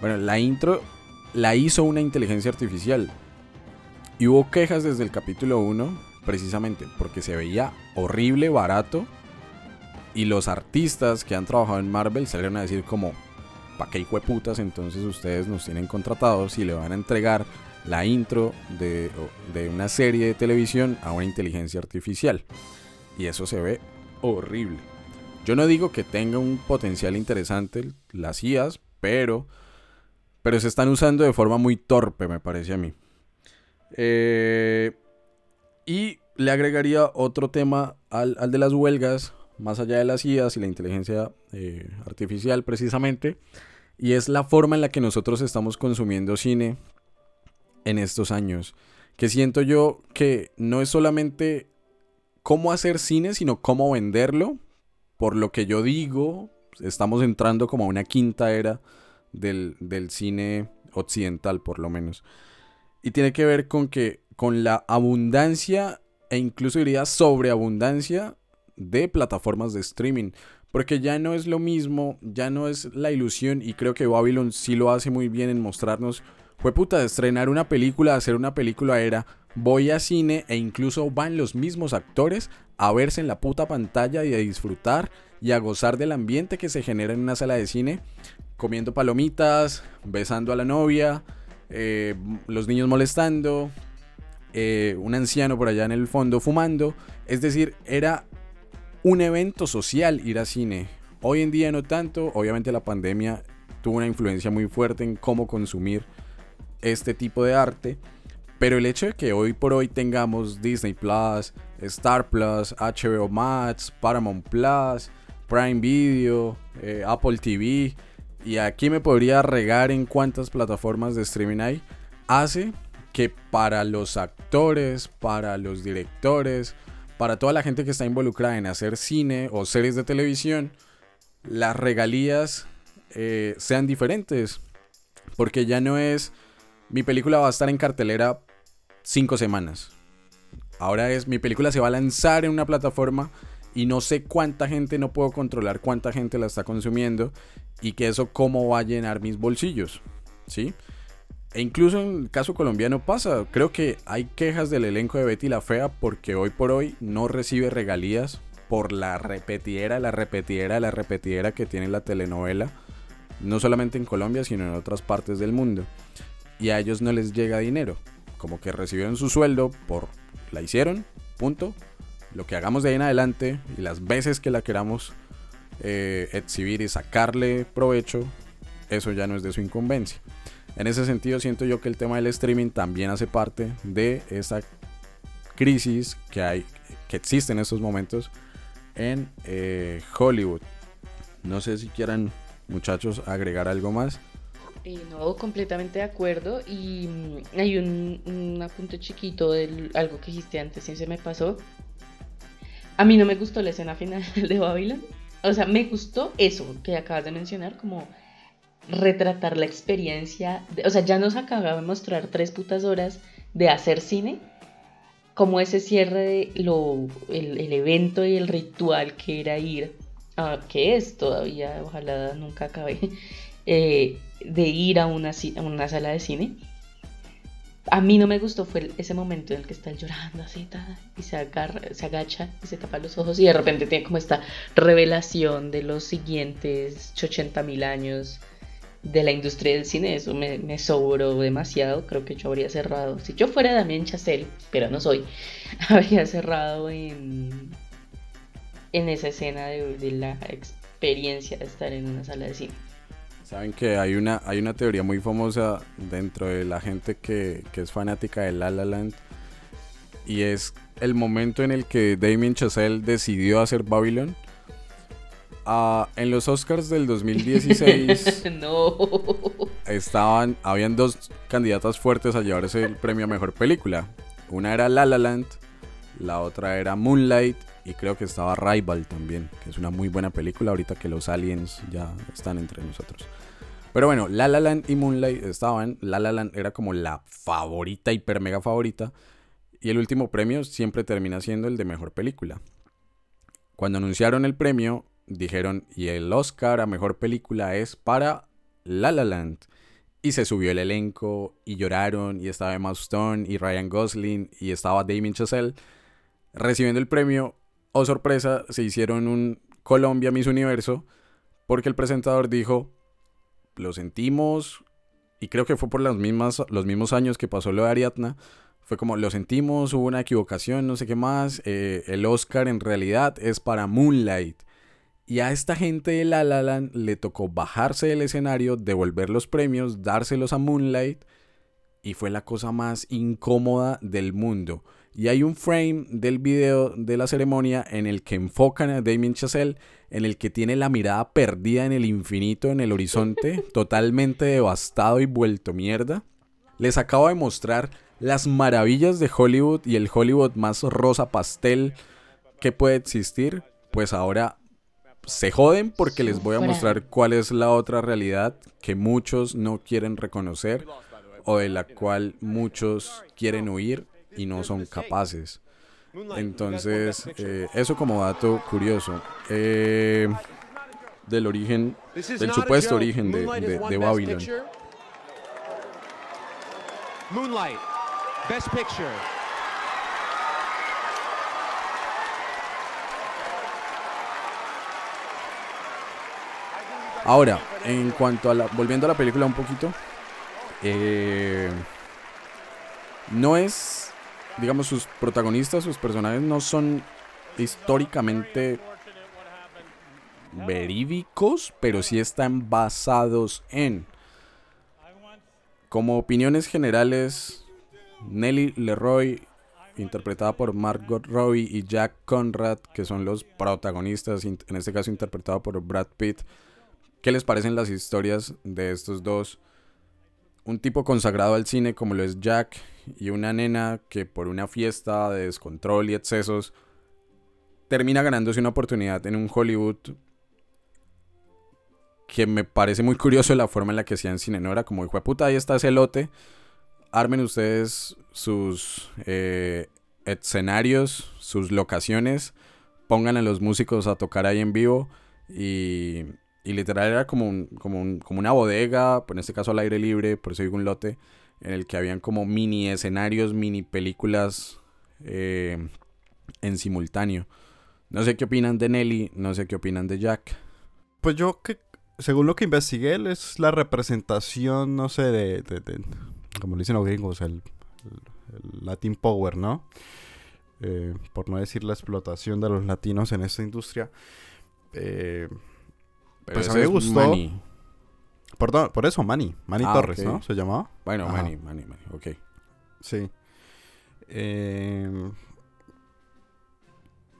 Bueno, la intro la hizo una inteligencia artificial. Y hubo quejas desde el capítulo 1, precisamente porque se veía horrible, barato. Y los artistas que han trabajado en Marvel salieron a decir como, ¿pa' qué putas? Entonces ustedes nos tienen contratados y le van a entregar la intro de, de una serie de televisión a una inteligencia artificial. Y eso se ve horrible. Yo no digo que tenga un potencial interesante las IAs, pero, pero se están usando de forma muy torpe, me parece a mí. Eh, y le agregaría otro tema al, al de las huelgas, más allá de las IAs y la inteligencia eh, artificial precisamente, y es la forma en la que nosotros estamos consumiendo cine en estos años. Que siento yo que no es solamente cómo hacer cine, sino cómo venderlo. Por lo que yo digo, estamos entrando como a una quinta era del, del cine occidental, por lo menos. Y tiene que ver con que con la abundancia e incluso diría sobreabundancia de plataformas de streaming. Porque ya no es lo mismo, ya no es la ilusión y creo que Babylon sí lo hace muy bien en mostrarnos, fue puta, de estrenar una película, hacer una película era, voy a cine e incluso van los mismos actores a verse en la puta pantalla y a disfrutar y a gozar del ambiente que se genera en una sala de cine, comiendo palomitas, besando a la novia, eh, los niños molestando, eh, un anciano por allá en el fondo fumando. Es decir, era un evento social ir a cine. Hoy en día no tanto, obviamente la pandemia tuvo una influencia muy fuerte en cómo consumir este tipo de arte, Pero el hecho de que hoy por hoy tengamos Disney Plus, Star Plus, HBO Max, Paramount Plus, Prime Video, eh, Apple TV, y aquí me podría regar en cuántas plataformas de streaming hay, hace que para los actores, para los directores, para toda la gente que está involucrada en hacer cine o series de televisión, las regalías eh, sean diferentes. Porque ya no es mi película va a estar en cartelera cinco semanas. Ahora es mi película se va a lanzar en una plataforma y no sé cuánta gente, no puedo controlar cuánta gente la está consumiendo y que eso cómo va a llenar mis bolsillos. ¿Sí? E incluso en el caso colombiano pasa. Creo que hay quejas del elenco de Betty la Fea porque hoy por hoy no recibe regalías por la repetidera, la repetidera, la repetidera que tiene la telenovela. No solamente en Colombia, sino en otras partes del mundo. Y a ellos no les llega dinero. Como que recibieron su sueldo por... La hicieron, punto. Lo que hagamos de ahí en adelante y las veces que la queramos eh, exhibir y sacarle provecho, eso ya no es de su incumbencia. En ese sentido siento yo que el tema del streaming también hace parte de esa crisis que hay, que existe en estos momentos en eh, Hollywood. No sé si quieran muchachos agregar algo más. No, completamente de acuerdo. Y mm, hay un, un apunte chiquito de algo que dijiste antes y se me pasó. A mí no me gustó la escena final (laughs) de Babylon. O sea, me gustó eso que acabas de mencionar, como retratar la experiencia. o sea, ya nos acaba de mostrar tres putas horas de hacer cine, como ese cierre de lo, el, evento y el ritual que era ir, a, que es todavía, ojalá nunca acabe, eh, de ir a una, sala de cine. A mí no me gustó fue ese momento en el que está llorando así y se agarra, se agacha y se tapa los ojos y de repente tiene como esta revelación de los siguientes 80 mil años de la industria del cine, eso me, sobró demasiado, creo que yo habría cerrado, si yo fuera Damien Chazelle, pero no soy, (laughs) habría cerrado en, en esa escena de, la experiencia de estar en una sala de cine. Saben que hay una, hay una teoría muy famosa dentro de la gente que, que es fanática de La La Land y es el momento en el que Damien Chazelle decidió hacer Babylon Ah, en los Oscars del (laughs) 2016 no. estaban, habían dos candidatas fuertes a llevarse el premio a mejor película. Una era La La Land, la otra era Moonlight y creo que estaba Rival también, que es una muy buena película ahorita que los aliens ya están entre nosotros. Pero bueno, La La Land y Moonlight estaban, La La Land era como la favorita, hiper mega favorita, y el último premio siempre termina siendo el de mejor película. Cuando anunciaron el premio, dijeron, y el Oscar a Mejor Película es para La La Land. Y se subió el elenco y lloraron y estaba Emma Stone y Ryan Gosling y estaba Damien Chazelle recibiendo el premio. Oh sorpresa, se hicieron un Colombia Miss Universo porque el presentador dijo, lo sentimos y creo que fue por mismas, los mismos años que pasó lo de Ariadna. Fue como, lo sentimos, hubo una equivocación, no sé qué más. Eh, el Oscar en realidad es para Moonlight. Y a esta gente de La La le tocó bajarse del escenario, devolver los premios, dárselos a Moonlight. Y fue la cosa más incómoda del mundo. Y hay un frame del video de la ceremonia en el que enfocan a Damien Chazelle, en el que tiene la mirada perdida en el infinito, en el horizonte, (laughs) totalmente devastado y vuelto mierda. Les acabo de mostrar las maravillas de Hollywood y el Hollywood más rosa pastel que puede existir. Pues ahora se joden porque les voy a mostrar cuál es la otra realidad que muchos no quieren reconocer o de la cual muchos quieren huir y no son capaces. Entonces, eh, eso como dato curioso. Eh, del origen, del supuesto origen de, de, de Babylon. Moonlight, Best Picture. Ahora, en cuanto a la. Volviendo a la película un poquito. Eh, no es. Digamos, sus protagonistas, sus personajes no son históricamente verídicos, pero sí están basados en. Como opiniones generales, Nelly Leroy, interpretada por Margot Robbie, y Jack Conrad, que son los protagonistas, en este caso interpretado por Brad Pitt. ¿Qué les parecen las historias de estos dos? Un tipo consagrado al cine como lo es Jack y una nena que por una fiesta de descontrol y excesos termina ganándose una oportunidad en un Hollywood que me parece muy curioso la forma en la que hacían cine, ¿no? Era como, hijo puta, ahí está ese lote, armen ustedes sus eh, escenarios, sus locaciones, pongan a los músicos a tocar ahí en vivo y, y literal era como, un- como, un- como una bodega, pues en este caso al aire libre, por eso digo un lote, en el que habían como mini escenarios, mini películas eh, en simultáneo. No sé qué opinan de Nelly, no sé qué opinan de Jack. Pues yo que, según lo que investigué, es la representación, no sé, de, como dicen los gringos, el, el- el Latin Power, ¿no? Eh, por no decir la explotación de los latinos en esta industria. Eh, Pero Pues a mí me gustó. Manny. por, por eso, Manny, Manny Ah, Torres. ¿no? ¿Se llamaba? Bueno, Ajá. Manny, Manny, Manny, ok. Sí. Eh,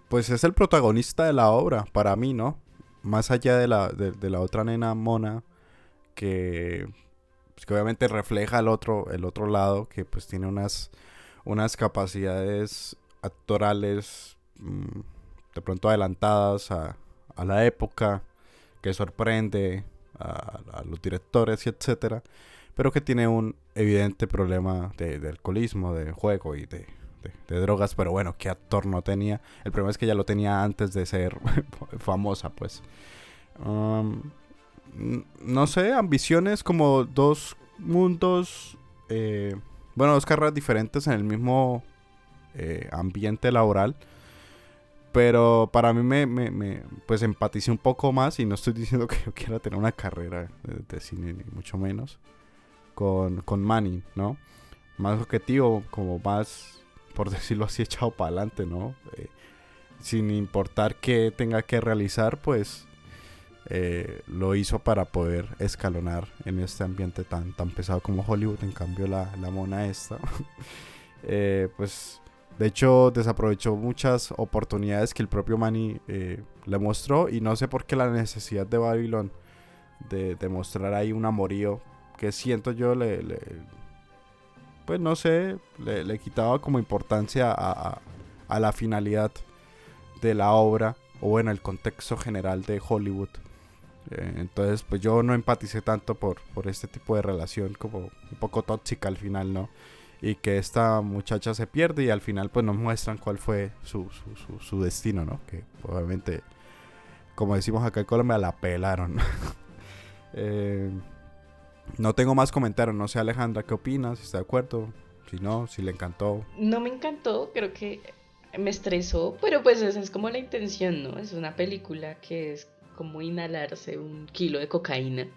pues es el protagonista de la obra, para mí, ¿no? Más allá de la, de, de la otra nena mona, que, pues, que obviamente refleja el otro, el otro lado, que pues tiene unas, unas capacidades actorales mm, de pronto adelantadas a, a la época, sorprende a, los directores y etcétera pero que tiene un evidente problema de, alcoholismo, de juego y de, drogas, pero bueno, ¿qué actor no tenía? El problema es que ya lo tenía antes de ser (laughs) famosa, pues. No sé, ambiciones como dos mundos, eh, bueno, dos carreras diferentes en el mismo eh, ambiente laboral. Pero para mí me, pues empaticé un poco más y no estoy diciendo (laughs) que yo quiera tener una carrera de, cine, ni mucho menos con, con Manny, ¿no? Más objetivo, como más, por (laughs) decirlo así, echado para adelante, ¿no? Eh, sin importar qué tenga que realizar, pues eh, lo hizo para poder escalonar en este ambiente tan, tan pesado como Hollywood. En cambio, la, la mona esta, (laughs) eh, pues de hecho desaprovechó muchas oportunidades que el propio Manny eh, le mostró y no sé por qué la necesidad de Babylon de, mostrar ahí un amorío que siento yo le, le- pues no sé, le, quitaba como importancia a la finalidad de la obra o bueno, el contexto general de Hollywood. Eh, entonces, pues yo no empaticé tanto por, por este tipo de relación como un poco tóxica al final, ¿no? Y que esta muchacha se pierde y al final pues nos muestran cuál fue su, su, su, destino, ¿no? Que obviamente, como decimos acá en Colombia, la pelaron. (laughs) eh, no tengo más comentarios, no sé Alejandra, ¿qué opinas? Si está de acuerdo, si no, si le encantó. No me encantó, creo que me estresó, pero pues esa es como la intención, ¿no? Es una película que es como inhalarse un kilo de cocaína.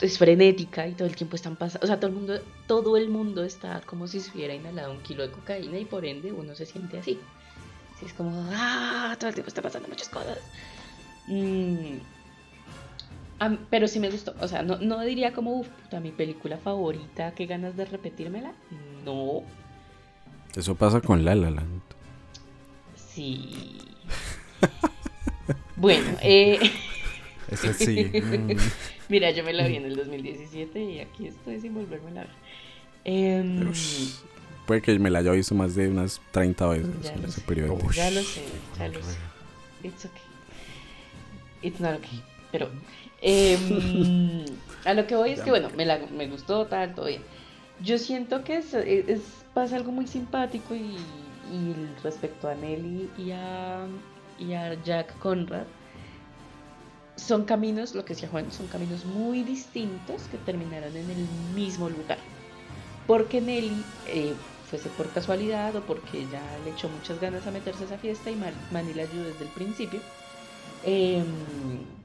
Es frenética y todo el tiempo están pasando, o sea, todo el mundo, todo el mundo está como si se hubiera inhalado un kilo de cocaína y por ende uno se siente así. Así es como, ah, todo el tiempo está pasando muchas cosas. Mm, pero sí me gustó, o sea, no, no diría como, uff, puta, mi película favorita, qué ganas de repetírmela. No, Eso pasa con La La Land. Sí. (laughs) bueno, eh, (laughs) Ese sí. (laughs) mm, mira, yo me la vi en el 2017 y aquí estoy sin volverme a ver. Em. Puede que me la haya visto más de unas 30 veces Ya en ese sé. periodo. Ya lo sé, ya lo sé. It's okay. It's not okay. Pero em, (laughs) a lo que voy es que, bueno, me, la, me gustó, tal, todo bien. Yo siento que es, es- pasa algo muy simpático y, y respecto a Nelly y a, y a Jack Conrad, son caminos, lo que decía Juan, son caminos muy distintos que terminaron en el mismo lugar. Porque Nelly, eh, fuese por casualidad o porque ella le echó muchas ganas a meterse a esa fiesta y Man- Manny la ayudó desde el principio, em,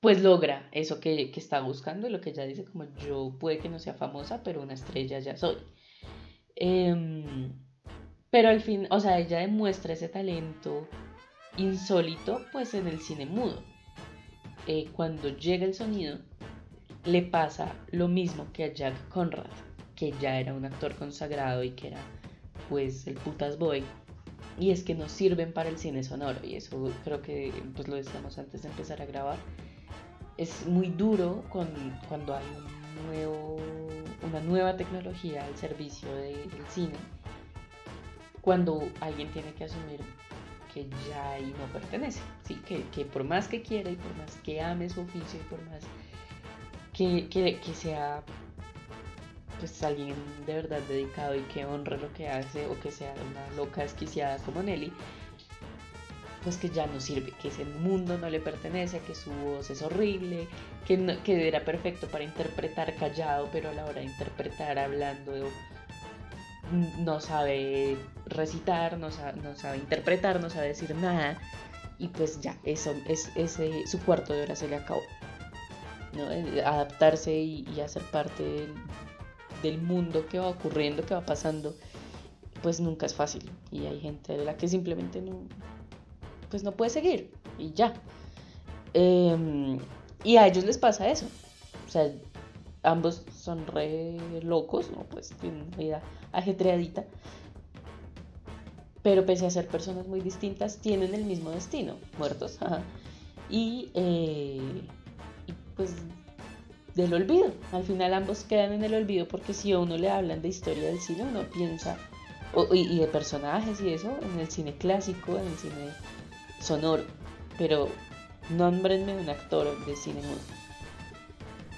pues logra eso que, que está buscando, lo que ella dice como yo puede que no sea famosa, pero una estrella ya soy. Em, pero al fin, o sea, ella demuestra ese talento insólito pues en el cine mudo. Eh, cuando llega el sonido, le pasa lo mismo que a Jack Conrad, que ya era un actor consagrado y que era pues el putas boy. Y es que no sirven para el cine sonoro. Y eso creo que pues lo decíamos antes de empezar a grabar. Es muy duro con, cuando hay una nueva tecnología al servicio de- del cine. Cuando alguien tiene que asumir que ya ahí no pertenece. ¿sí? Que, que por más que quiera y por más que ame su oficio y por más que, que, que sea pues alguien de verdad dedicado y que honre lo que hace o que sea una loca desquiciada como Nelly, pues que ya no sirve, que ese mundo no le pertenece, que su voz es horrible, que, no- que era perfecto para interpretar callado, pero a la hora de interpretar hablando mm, no sabe recitar, no sabe, interpretar, no sabe decir nada, y pues ya, eso, es, ese, su cuarto de hora se le acabó. Adaptarse y, hacer parte del, del mundo que va ocurriendo, que va pasando, pues nunca es fácil. Y hay gente de la que simplemente no, pues no puede seguir y ya. Em, y a ellos les pasa eso. O sea, ambos son re locos, ¿no? Pues tienen una vida ajetreadita. Pero pese a ser personas muy distintas, tienen el mismo destino, muertos. (laughs) Y, eh, pues del olvido. Al final ambos quedan en el olvido porque si a uno le hablan de historia del cine, uno piensa, y, y de personajes y eso, en el cine clásico, en el cine sonoro. Pero nómbrenme un actor de cine mudo.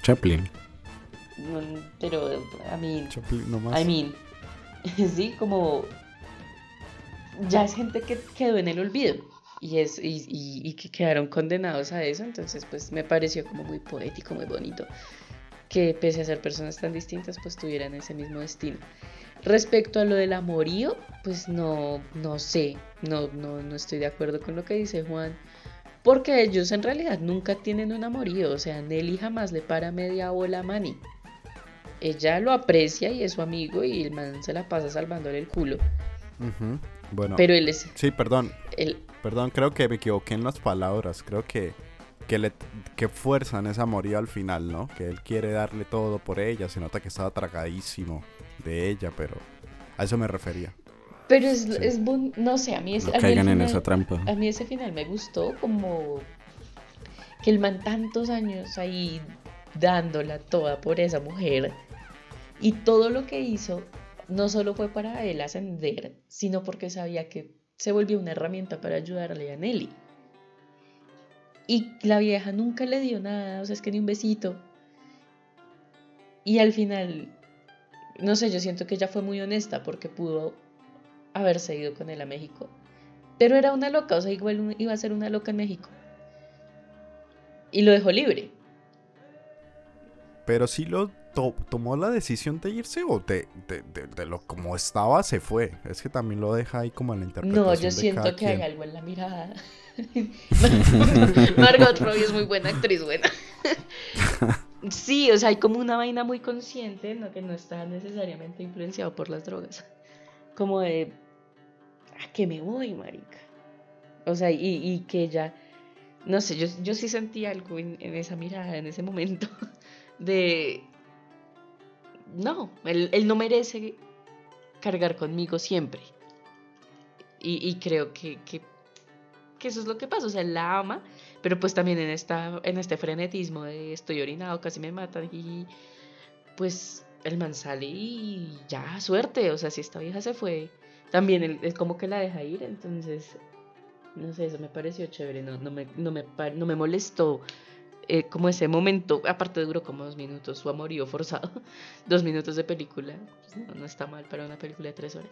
Chaplin. Pero a mí, Chaplin nomás. I mean, (laughs) sí, como ya es gente que quedó en el olvido y es y, y- y que quedaron condenados a eso, entonces pues me pareció como muy poético, muy bonito que pese a ser personas tan distintas pues tuvieran ese mismo destino. Respecto a lo del amorío, pues no, no sé, no, no, no estoy de acuerdo con lo que dice Juan, porque ellos en realidad nunca tienen un amorío, o sea, Nelly jamás le para media bola a Manny. Ella lo aprecia y es su amigo y el man se la pasa salvándole el culo. Bueno, pero él es, sí, perdón. él, Perdón, creo que me equivoqué en las palabras. Creo que, que, le, que fuerzan esa moría al final, ¿no? Que él quiere darle todo por ella. Se nota que estaba tragadísimo de ella, pero a eso me refería. pero es, Sí. es bon- no sé, a mí es, No a mí el caigan en final- esa trampa. A mí ese final me gustó como que el man tantos años ahí dándola toda por esa mujer y todo lo que hizo no solo fue para él ascender, sino porque sabía que se volvió una herramienta para ayudarle a Nelly. Y la vieja nunca le dio nada, o sea, es que ni un besito. Y al final, no sé, yo siento que ella fue muy honesta porque pudo haberse ido con él a México. Pero era una loca, o sea, igual iba a ser una loca en México. Y lo dejó libre. Pero sí lo to- tomó la decisión de irse o de, de, de- de lo como estaba se fue. Es que también lo deja ahí como en la interpretación. No, yo siento que hay algo en la mirada. (laughs) Margot Robbie es muy buena actriz, buena. (laughs) Sí, o sea, hay como una vaina muy consciente, ¿no? que no está necesariamente influenciado por las drogas. Como de, ¿a qué me voy, marica? O sea, y, y que ella, no sé, yo, yo sí sentí algo en, en esa mirada, en ese momento, (laughs) de, no, él, él no merece cargar conmigo siempre. Y, y creo que, que, eso es lo que pasa, o sea, él la ama, pero pues también en, esta, en este frenetismo de estoy orinado, casi me matan y pues el man sale y ya, suerte, o sea, si esta vieja se fue, también es como que la deja ir, entonces, no sé, eso me pareció chévere, no, no, me, no, me, no me molestó. Eh, como ese momento, aparte duró como dos minutos, su amorío forzado, (laughs) dos minutos de película, pues, no, no está mal para una película de tres horas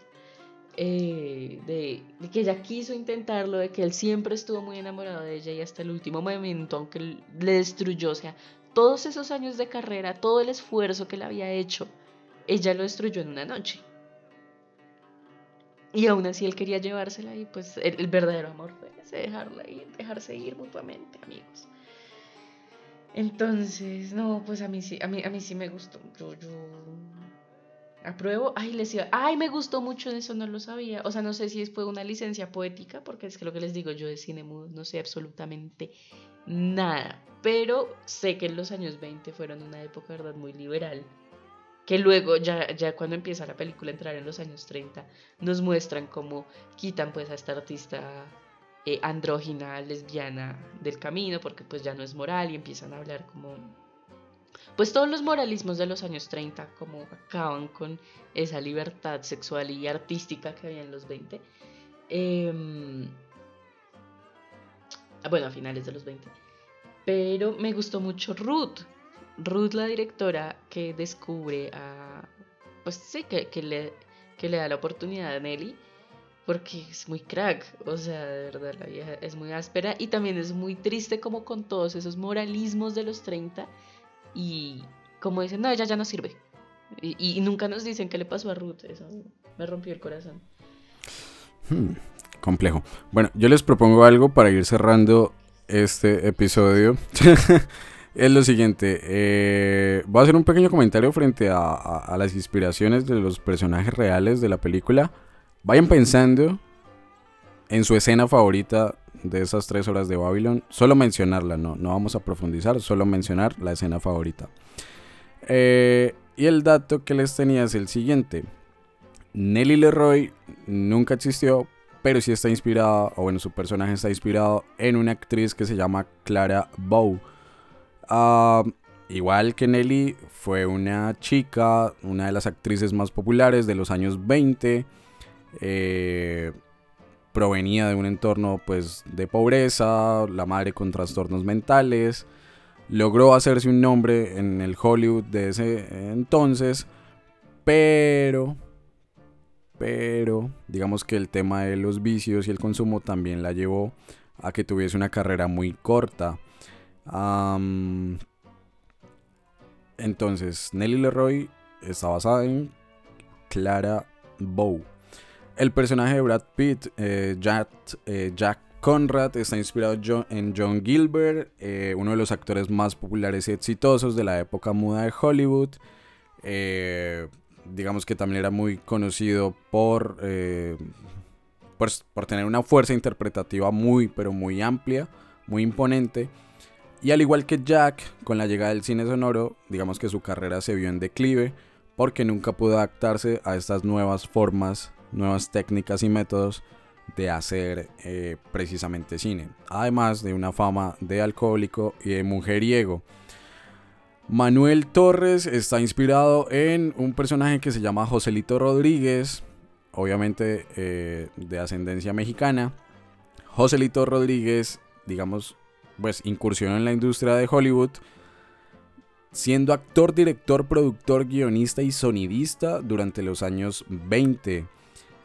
eh, de, de que ella quiso intentarlo, de que él siempre estuvo muy enamorado de ella y hasta el último momento, aunque le destruyó, o sea, todos esos años de carrera, todo el esfuerzo que le había hecho, ella lo destruyó en una noche. Y aún así él quería llevársela y pues el, el verdadero amor fue ese, dejarla ir, dejarse ir mutuamente, amigos. Entonces, no, pues a mí sí, a mí, a mí sí me gustó. Yo, yo, Apruebo. Ay, les iba- Ay, me gustó mucho eso, no lo sabía. O sea, no sé si fue una licencia poética, porque es que lo que les digo, yo de cine mudo no sé absolutamente nada. Pero sé que en los años 20 fueron una época, ¿verdad?, muy liberal. Que luego, ya, ya cuando empieza la película entrar en los años 30, nos muestran cómo quitan pues a esta artista eh, andrógina, lesbiana del camino, porque pues ya no es moral y empiezan a hablar como pues todos los moralismos de los años 30 como acaban con esa libertad sexual y artística que había en los 20. Em, bueno, a finales de los 20. Pero me gustó mucho Ruth. Ruth, la directora que descubre a... Pues sí, que, que le, que le da la oportunidad a Nelly. Porque es muy crack. O sea, de verdad, la vieja es muy áspera. Y también es muy triste como con todos esos moralismos de los 30 y como dicen, no, ella ya no sirve. Y, nunca nos dicen qué le pasó a Ruth. Eso me rompió el corazón. Hmm, complejo. Bueno, yo les propongo algo para ir cerrando este episodio. (laughs) es lo siguiente. eh, voy a hacer un pequeño comentario frente a- a las inspiraciones de los personajes reales de la película. Vayan pensando en su escena favorita de esas tres horas de Babylon. Solo mencionarla, no, no vamos a profundizar, solo mencionar la escena favorita. Eh, y el dato que les tenía es el siguiente. Nelly Leroy nunca existió, pero sí está inspirada, o bueno, su personaje está inspirado en una actriz que se llama Clara Bow. Ah, igual que Nelly, fue una chica, una de las actrices más populares de los años 20. Eh, provenía de un entorno pues de pobreza, la madre con trastornos mentales. Logró hacerse un nombre en el Hollywood de ese entonces, pero pero digamos que el tema de los vicios y el consumo también la llevó a que tuviese una carrera muy corta. Entonces, Nelly Leroy está basada en Clara Bow. El personaje de Brad Pitt, eh, Jack, eh, Jack Conrad, está inspirado en John Gilbert, eh, uno de los actores más populares y exitosos de la época muda de Hollywood. Digamos que también era muy conocido por, por, por tener una fuerza interpretativa muy, pero muy amplia, muy imponente. Y al igual que Jack, con la llegada del cine sonoro, digamos que su carrera se vio en declive porque nunca pudo adaptarse a estas nuevas formas, nuevas técnicas y métodos de hacer eh, precisamente cine. Además de una fama de alcohólico y de mujeriego. Manuel Torres está inspirado en un personaje que se llama Joselito Rodríguez, obviamente eh, de ascendencia mexicana. Joselito Rodríguez, digamos, pues incursionó en la industria de Hollywood, siendo actor, director, productor, guionista y sonidista durante los años 20.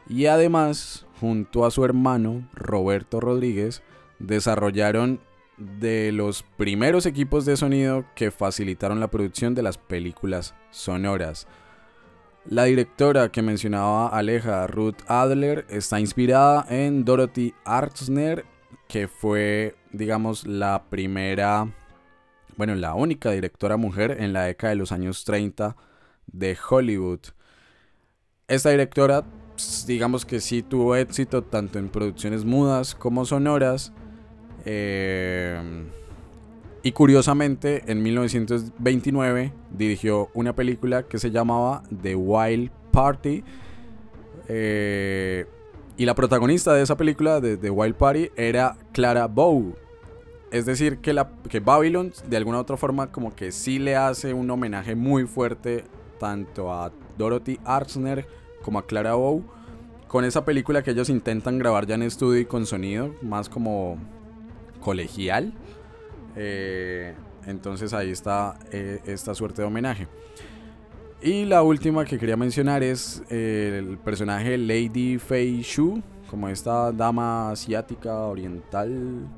Y además, junto a su hermano Roberto Rodríguez, desarrollaron de los primeros equipos de sonido que facilitaron la producción de las películas sonoras. La directora que mencionaba Aleja, Ruth Adler, está inspirada en Dorothy Arzner, que fue, digamos, la primera, bueno, la única directora mujer en la década de los años 30 de Hollywood. Esta directora, pues, digamos que sí tuvo éxito tanto en producciones mudas como sonoras. Eh, y curiosamente, en 1929 dirigió una película que se llamaba The Wild Party. Eh, y la protagonista de esa película, de The Wild Party, era Clara Bow. Es decir, que, la, que Babylon, de alguna u otra forma, como que sí le hace un homenaje muy fuerte tanto a Dorothy Arzner como a Clara Bow. Con esa película que ellos intentan grabar ya en estudio y con sonido, más como colegial. Eh, entonces ahí está eh, esta suerte de homenaje. Y la última que quería mencionar es eh, el personaje Lady Fei Shu, como esta dama asiática oriental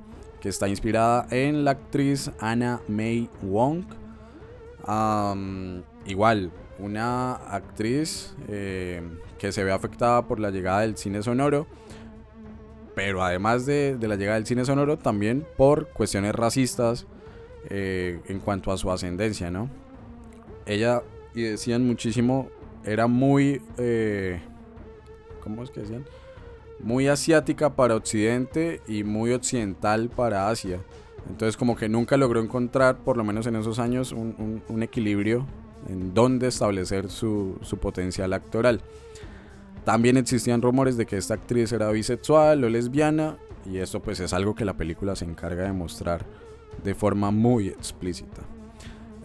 que está inspirada en la actriz Anna May Wong. Igual, una actriz eh, que se ve afectada por la llegada del cine sonoro, pero además de, la llegada del cine sonoro, también por cuestiones racistas eh, en cuanto a su ascendencia, ¿no? Ella, y decían muchísimo era muy... eh, ¿Cómo es que decían? Muy asiática para Occidente y muy occidental para Asia. Entonces como que nunca logró encontrar, por lo menos en esos años, un equilibrio en dónde establecer su, su potencial actoral. También existían rumores de que esta actriz era bisexual o lesbiana y esto pues es algo que la película se encarga de mostrar de forma muy explícita.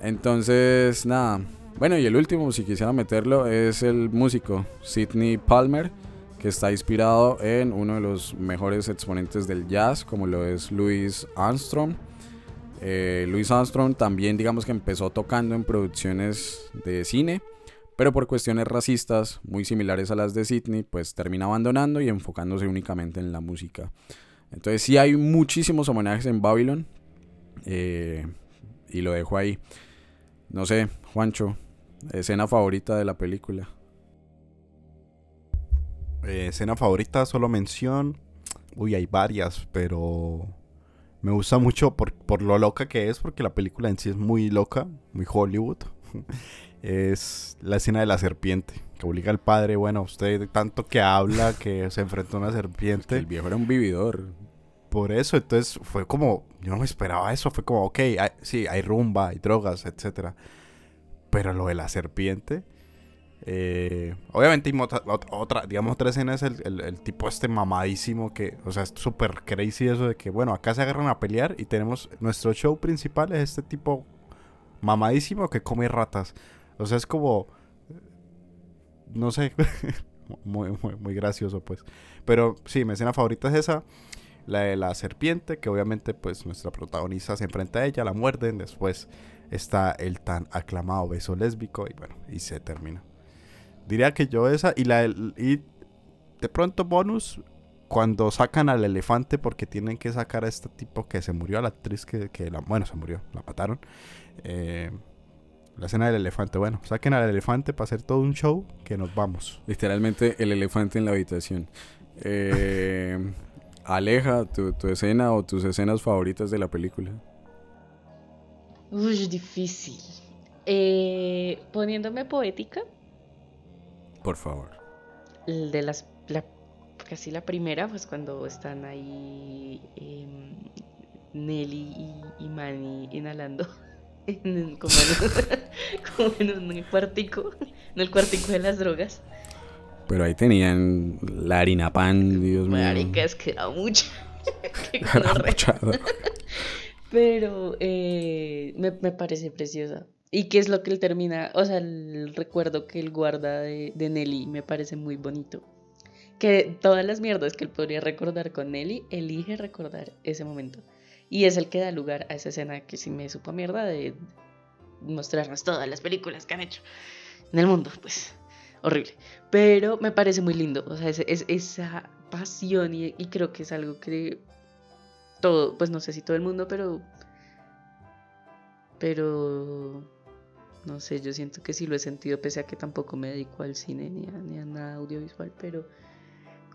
Entonces, nada. Bueno, y el último, si quisiera meterlo, es el músico Sidney Palmer, que está inspirado en uno de los mejores exponentes del jazz, como lo es Louis Armstrong. Eh, Louis Armstrong también, digamos que empezó tocando en producciones de cine, pero por cuestiones racistas muy similares a las de Sidney, pues termina abandonando y enfocándose únicamente en la música. Entonces, sí hay muchísimos homenajes en Babylon, eh, y lo dejo ahí. No sé, Juancho, escena favorita de la película. Eh, escena favorita, solo mención. Uy, hay varias, pero me gusta mucho por, por lo loca que es, porque la película en sí es muy loca, muy Hollywood. (laughs) es la escena de la serpiente, que obliga al padre, bueno, usted tanto que habla, que se enfrentó a una serpiente. El viejo era un vividor. Por eso, entonces fue como, yo no me esperaba eso, fue como, ok, hay- sí, hay rumba, hay drogas, etcétera. Pero lo de la serpiente, eh, obviamente otra, ot- otra, digamos, otra escena es el tipo este mamadísimo que, o sea, es súper crazy eso de que, bueno, acá se agarran a pelear y tenemos, nuestro show principal es este tipo mamadísimo que come ratas. O sea, es como, no sé, (laughs) muy, muy, muy gracioso pues. Pero sí, mi escena favorita es esa. La de la serpiente, que obviamente pues nuestra protagonista se enfrenta a ella, la muerden, después está el tan aclamado beso lésbico y bueno, y se termina. Diría que yo esa y la y de pronto bonus cuando sacan al elefante porque tienen que sacar a este tipo que se murió, a la actriz que, que la, bueno, se murió, la mataron. Eh, la escena del elefante, bueno, saquen al elefante para hacer todo un show que nos vamos. Literalmente el elefante en la habitación. Eh, (laughs) Aleja, tu, tu escena o tus escenas favoritas de la película. Uy, difícil. Eh, poniéndome poética, Por favor. el de las, la, casi la primera, pues cuando están ahí em, Nelly y, y Manny inhalando (laughs) en, como, en, (laughs) como en un cuartico, en el cuartico de las drogas. Pero ahí tenían la harina pan, Dios mío. Marica, es que era mucha. (laughs) Era. Pero eh, me, me parece preciosa. ¿Y qué es lo que él termina? O sea, el recuerdo que él guarda de, Nelly me parece muy bonito. Que todas las mierdas que él podría recordar con Nelly, elige recordar ese momento. Y es el que da lugar a esa escena que sí me supo mierda de mostrarnos todas las películas que han hecho en el mundo. Pues horrible. Pero me parece muy lindo. O sea, es, es- esa pasión y, y creo que es algo que todo, pues no sé si todo el mundo, pero pero no sé, yo siento que sí lo he sentido, pese a que tampoco me dedico al cine ni a, ni a nada audiovisual, pero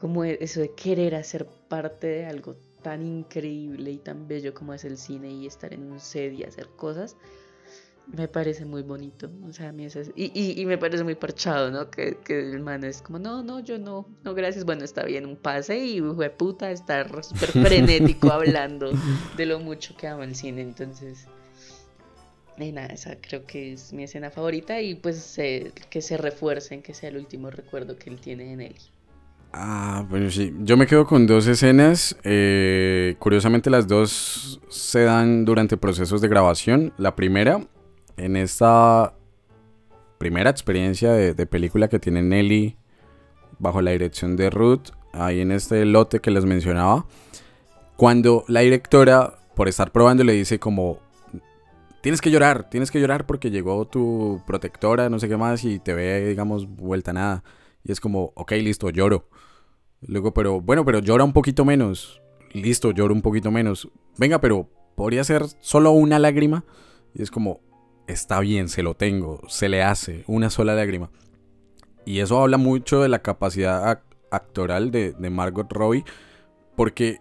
como e- eso de querer hacer parte de algo tan increíble y tan bello como es el cine y estar en un set y hacer cosas, me parece muy bonito. O sea, a mí eso es- y, y, y me parece muy parchado, ¿no? Que, que el man es como, no, no, yo no, no, gracias. Bueno, está bien, un pase y fue puta estar súper frenético (laughs) hablando de lo mucho que ama el cine. Entonces, nada, esa creo que es mi escena favorita y pues que se refuercen, que sea el último recuerdo que él tiene de Nelly. Ah, bueno, sí. Yo me quedo con dos escenas. eh, curiosamente, las dos se dan durante procesos de grabación. La primera, en esta primera experiencia de, de película que tiene Nelly bajo la dirección de Ruth, ahí en este lote que les mencionaba, cuando la directora, por estar probando, le dice como, tienes que llorar, tienes que llorar porque llegó tu protectora, no sé qué más, y te ve, digamos, vuelta nada. Y es como, ok, listo, lloro. Luego, pero bueno, pero llora un poquito menos. Listo, lloro un poquito menos. Venga, pero podría ser solo una lágrima. Y es como, está bien, se lo tengo, se le hace una sola lágrima. Y eso habla mucho de la capacidad ac- actoral de, de Margot Robbie, porque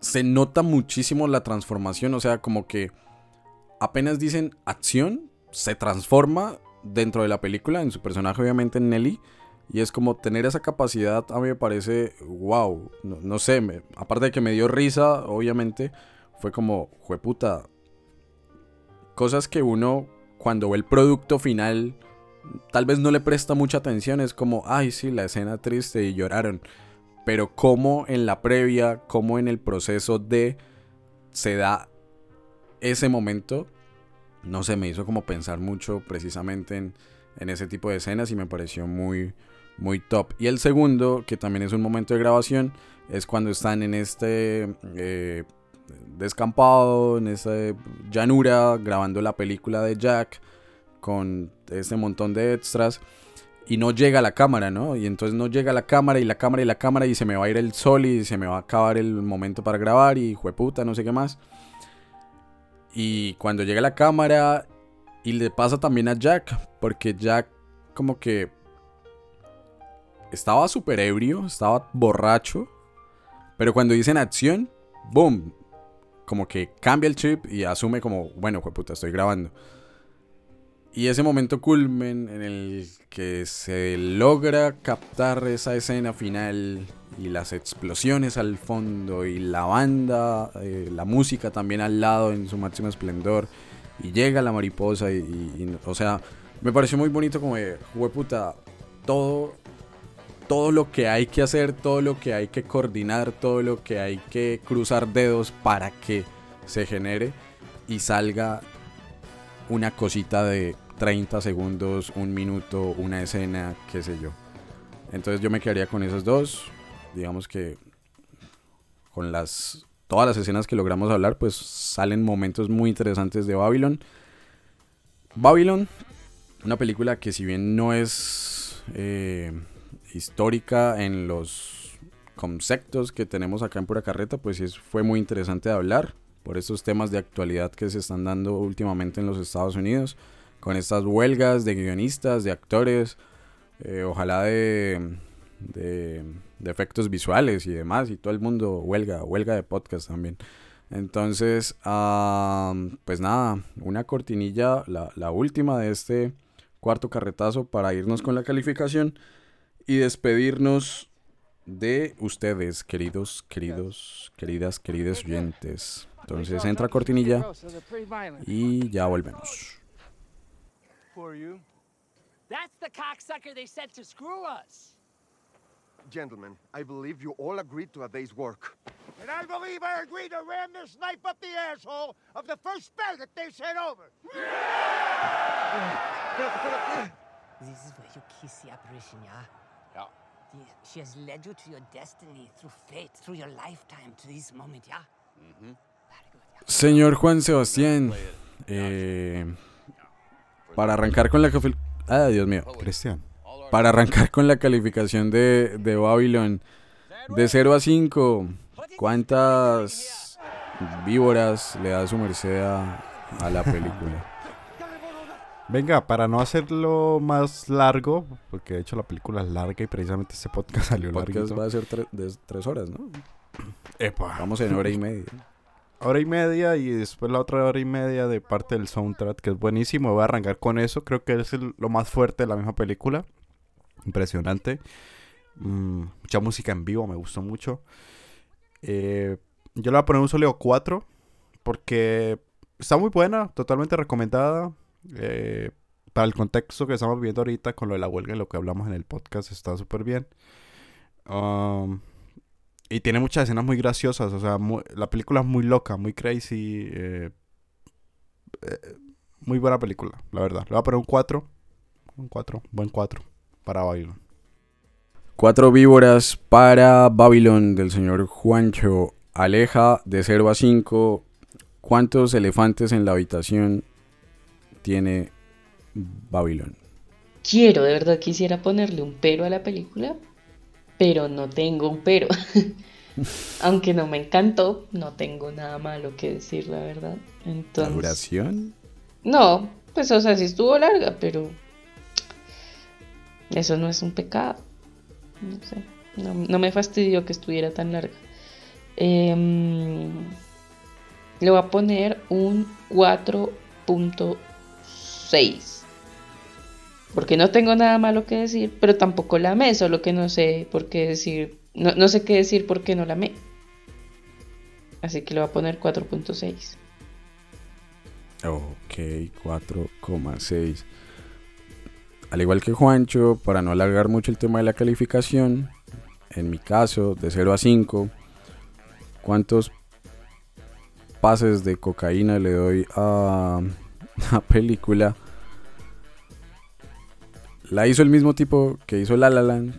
se nota muchísimo la transformación, o sea, como que apenas dicen acción, se transforma dentro de la película, en su personaje obviamente Nelly. Y es como tener esa capacidad a mí me parece wow. No, no sé, me- aparte de que me dio risa, obviamente, fue como, jueputa. Cosas que uno, cuando ve el producto final, tal vez no le presta mucha atención. Es como, ay, sí, la escena triste y lloraron. Pero como en la previa, como en el proceso de se da ese momento, no sé, me hizo como pensar mucho precisamente en, ese tipo de escenas y me pareció muy, muy top. Y el segundo, que también es un momento de grabación, es cuando están en este eh, descampado, en esta llanura, grabando la película de Jack con este montón de extras. Y no llega la cámara, ¿no? Y entonces no llega la cámara y la cámara y la cámara y se me va a ir el sol y se me va a acabar el momento para grabar y jueputa, no sé qué más. Y cuando llega la cámara y le pasa también a Jack, porque Jack como que estaba súper ebrio, estaba borracho, pero cuando dicen acción, boom, como que cambia el chip y asume como, bueno, jueputa, estoy grabando. Y ese momento culmen en el que se logra captar esa escena final y las explosiones al fondo y la banda, eh, la música también al lado en su máximo esplendor y llega la mariposa y, o sea, me pareció muy bonito como de, hueputa, todo, todo lo que hay que hacer, todo lo que hay que coordinar, todo lo que hay que cruzar dedos para que se genere y salga una cosita de 30 segundos, un minuto, una escena, qué sé yo. Entonces yo me quedaría con esos dos. Digamos que con las todas las escenas que logramos hablar, pues salen momentos muy interesantes de Babylon. Babylon, una película que si bien no es eh, histórica en los conceptos que tenemos acá en Pura Carreta, pues fue muy interesante de hablar por estos temas de actualidad que se están dando últimamente en los Estados Unidos, con estas huelgas de guionistas, de actores, eh, ojalá de, de, de efectos visuales y demás, y todo el mundo huelga, huelga de podcast también. Entonces, pues nada, una cortinilla, la, la última de este cuarto carretazo para irnos con la calificación y despedirnos de ustedes, queridos, queridos, queridas, queridos oyentes. Entonces entra cortinilla y ya volvemos. You? That's the cocksucker they sent to screw us. Gentlemen, I believe you all agreed to a day's work. And I believe I agreed to ram this knife up the asshole of the first faggot they sent over. This is where you kiss the apparition, yeah? Yeah. The- she has led you to your destiny through fate, through your lifetime to this moment, yeah? Very good, yeah. Señor Juan Sebastián, eh, para arrancar con la... Ah, Dios mío. Cristian. Para arrancar con la calificación de, de Babylon, de 0 a 5, ¿cuántas víboras le da su merced a, a la película? Venga, para no hacerlo más largo, porque de hecho la película es larga y precisamente este podcast salió El podcast larguito. va a ser tre- de 3 horas, ¿no? Epa. Vamos en hora y media. Hora y media y después la otra hora y media de parte del soundtrack, que es buenísimo. Voy a arrancar con eso. Creo que es lo más fuerte de la misma película. Impresionante. Mm, mucha música en vivo, me gustó mucho. Eh, yo le voy a poner un sólido 4 porque está muy buena, totalmente recomendada. Eh, para el contexto que estamos viviendo ahorita con lo de la huelga y lo que hablamos en el podcast está súper bien. Um, y tiene muchas escenas muy graciosas, o sea, la película es muy loca, muy crazy. eh, eh, muy buena película, la verdad. Le voy a poner un 4. Un 4, buen 4 para Babylon. Cuatro víboras para Babylon del señor Juancho. Aleja de 0 a 5. ¿Cuántos elefantes en la habitación tiene Babylon? Quiero, de verdad quisiera ponerle un pero a la película, pero no tengo un pero. (laughs) Aunque no me encantó, no tengo nada malo que decir, la verdad. ¿La duración? no, pues o sea, sí estuvo larga, pero eso no es un pecado. No sé, no, no me fastidió que estuviera tan larga. Em, le voy a poner un 4.6. Porque no tengo nada malo que decir, pero tampoco la amé, solo que no sé por qué decir, no, no sé qué decir porque no la amé. Así que le voy a poner 4.6. Ok, 4,6. Al igual que Juancho, para no alargar mucho el tema de la calificación, en mi caso, de 0 a 5, ¿cuántos pases de cocaína le doy a (laughs) la película? La hizo el mismo tipo que hizo La La Land.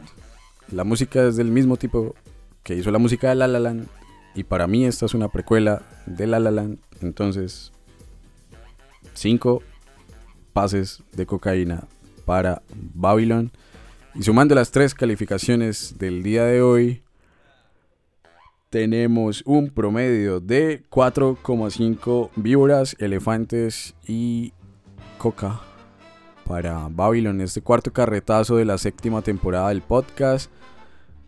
La música es del mismo tipo que hizo la música de La La Land. Y para mí esta es una precuela de La La Land. Entonces, 5 pases de cocaína para Babylon. Y sumando las tres calificaciones del día de hoy, tenemos un promedio de 4,5 víboras, elefantes y coca para Babylon, este cuarto carretazo de la séptima temporada del podcast,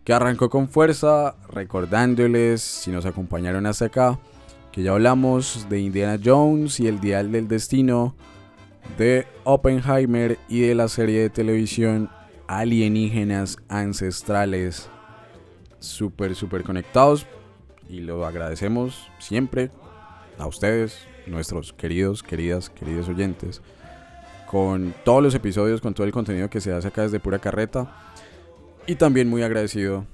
que arrancó con fuerza, recordándoles, si nos acompañaron hasta acá, que ya hablamos de Indiana Jones y el Dial del Destino, de Oppenheimer y de la serie de televisión Alienígenas Ancestrales. Súper, súper conectados y lo agradecemos siempre a ustedes, nuestros queridos, queridas, queridos oyentes, con todos los episodios, con todo el contenido que se hace acá desde Pura Carreta. Y también muy agradecido,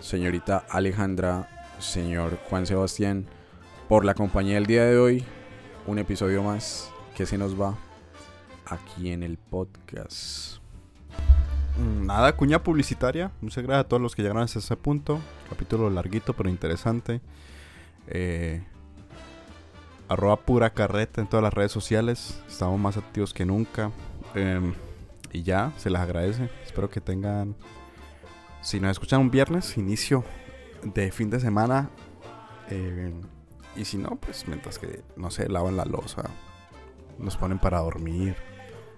señorita Alejandra, señor Juan Sebastián, por la compañía del día de hoy. Un episodio más que se nos va aquí en el podcast. Nada, cuña publicitaria. Muchas gracias a todos los que llegaron hasta ese punto. Capítulo larguito pero interesante. Eh, arroba pura carreta en todas las redes sociales. Estamos más activos que nunca. Em, y ya, se les agradece. Espero que tengan... Si nos escuchan un viernes, inicio de fin de semana. eh, y si no, pues mientras que, no sé, lavan la losa. Nos ponen para dormir.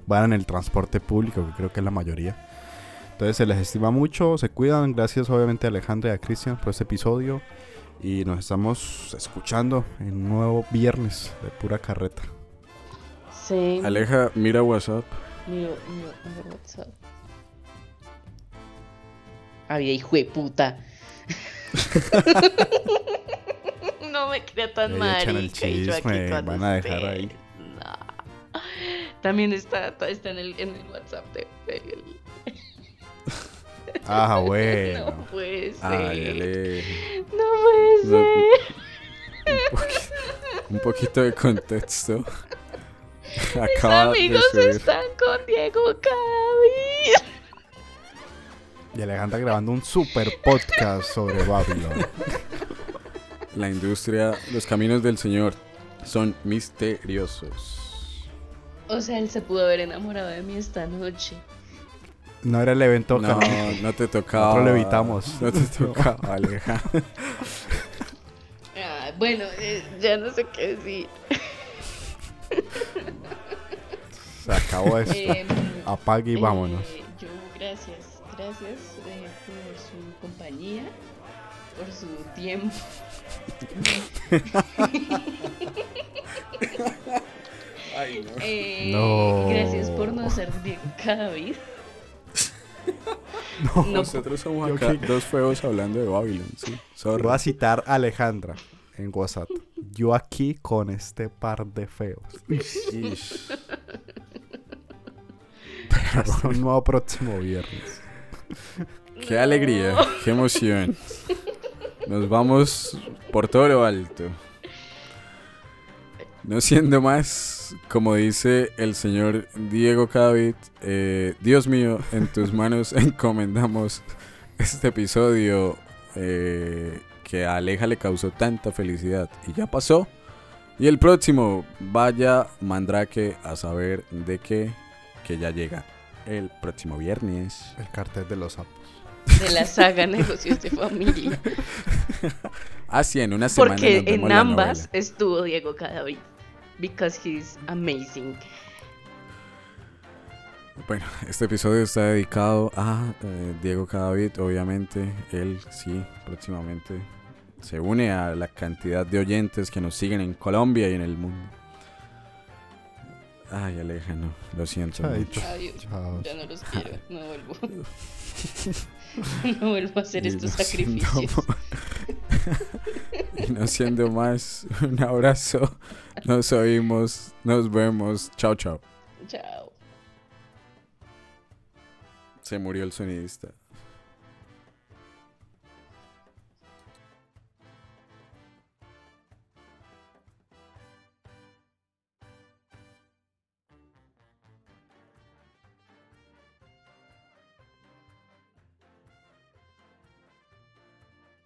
Van en el transporte público, que creo que es la mayoría. Entonces se les estima mucho, se cuidan. Gracias obviamente a Alejandra y a Cristian por este episodio. Y nos estamos escuchando en un nuevo viernes de pura carreta. Sí. Aleja, mira WhatsApp. Miro, miro, a ver WhatsApp. Había hijo de puta. (laughs) no me crea tan Ahí echan el marica y yo aquí chisme, van a dejar ahí. desesperada. También está, está en, el, en el WhatsApp de del- Ah, (laughs) No bueno. puede ser. Ay, Un, poqui- un poquito de contexto. Mis Acaba de amigos subir. están con Diego Cavi. Y Alejandra grabando un super podcast sobre Babylon. La industria, los caminos del Señor son misteriosos. O sea, él se pudo haber enamorado de mí esta noche. No era el evento No, (laughs) no te tocaba. Nosotros lo evitamos. No te tocaba, (laughs) Aleja. Bueno, eh, ya no sé qué decir. Se acabó esto. (laughs) Em, Apague y eh, vámonos. yo, gracias, gracias eh, por su compañía, por su tiempo. Eh, No. Gracias por no ser Diego David. (laughs) No. Nosotros somos Yo acá que- dos feos hablando de Babylon, sí. Sorry. Voy a citar a Alejandra en WhatsApp. Yo aquí con este par de feos. Ish. Hasta un nuevo próximo viernes. Qué alegría, qué emoción. Nos vamos por todo lo alto. No siendo más, como dice el señor Diego Cavit, eh, Dios mío, en tus manos (laughs) encomendamos este episodio eh, que a Aleja le causó tanta felicidad. Y ya pasó. Y el próximo, vaya Mandrake a saber de qué, que ya llega el próximo viernes. El cartel de los sapos. De la saga Negocios de Familia. (laughs) Así en una semana. Porque nos en ambas novela. estuvo Diego Cadavid. Because he's amazing. Bueno, este episodio está dedicado a eh, Diego Cadavid, obviamente. Él sí, próximamente se une a la cantidad de oyentes que nos siguen en Colombia y en el mundo. Ay, Aleja, no. Lo siento mucho. Adiós. Chao. Ya no los quiero, (laughs) no vuelvo. (laughs) no vuelvo a hacer Y estos no siendo sacrificios. (laughs) Y no siendo más, un abrazo. Nos oímos, nos vemos. Chao, chao. Chao. Se murió el sonidista.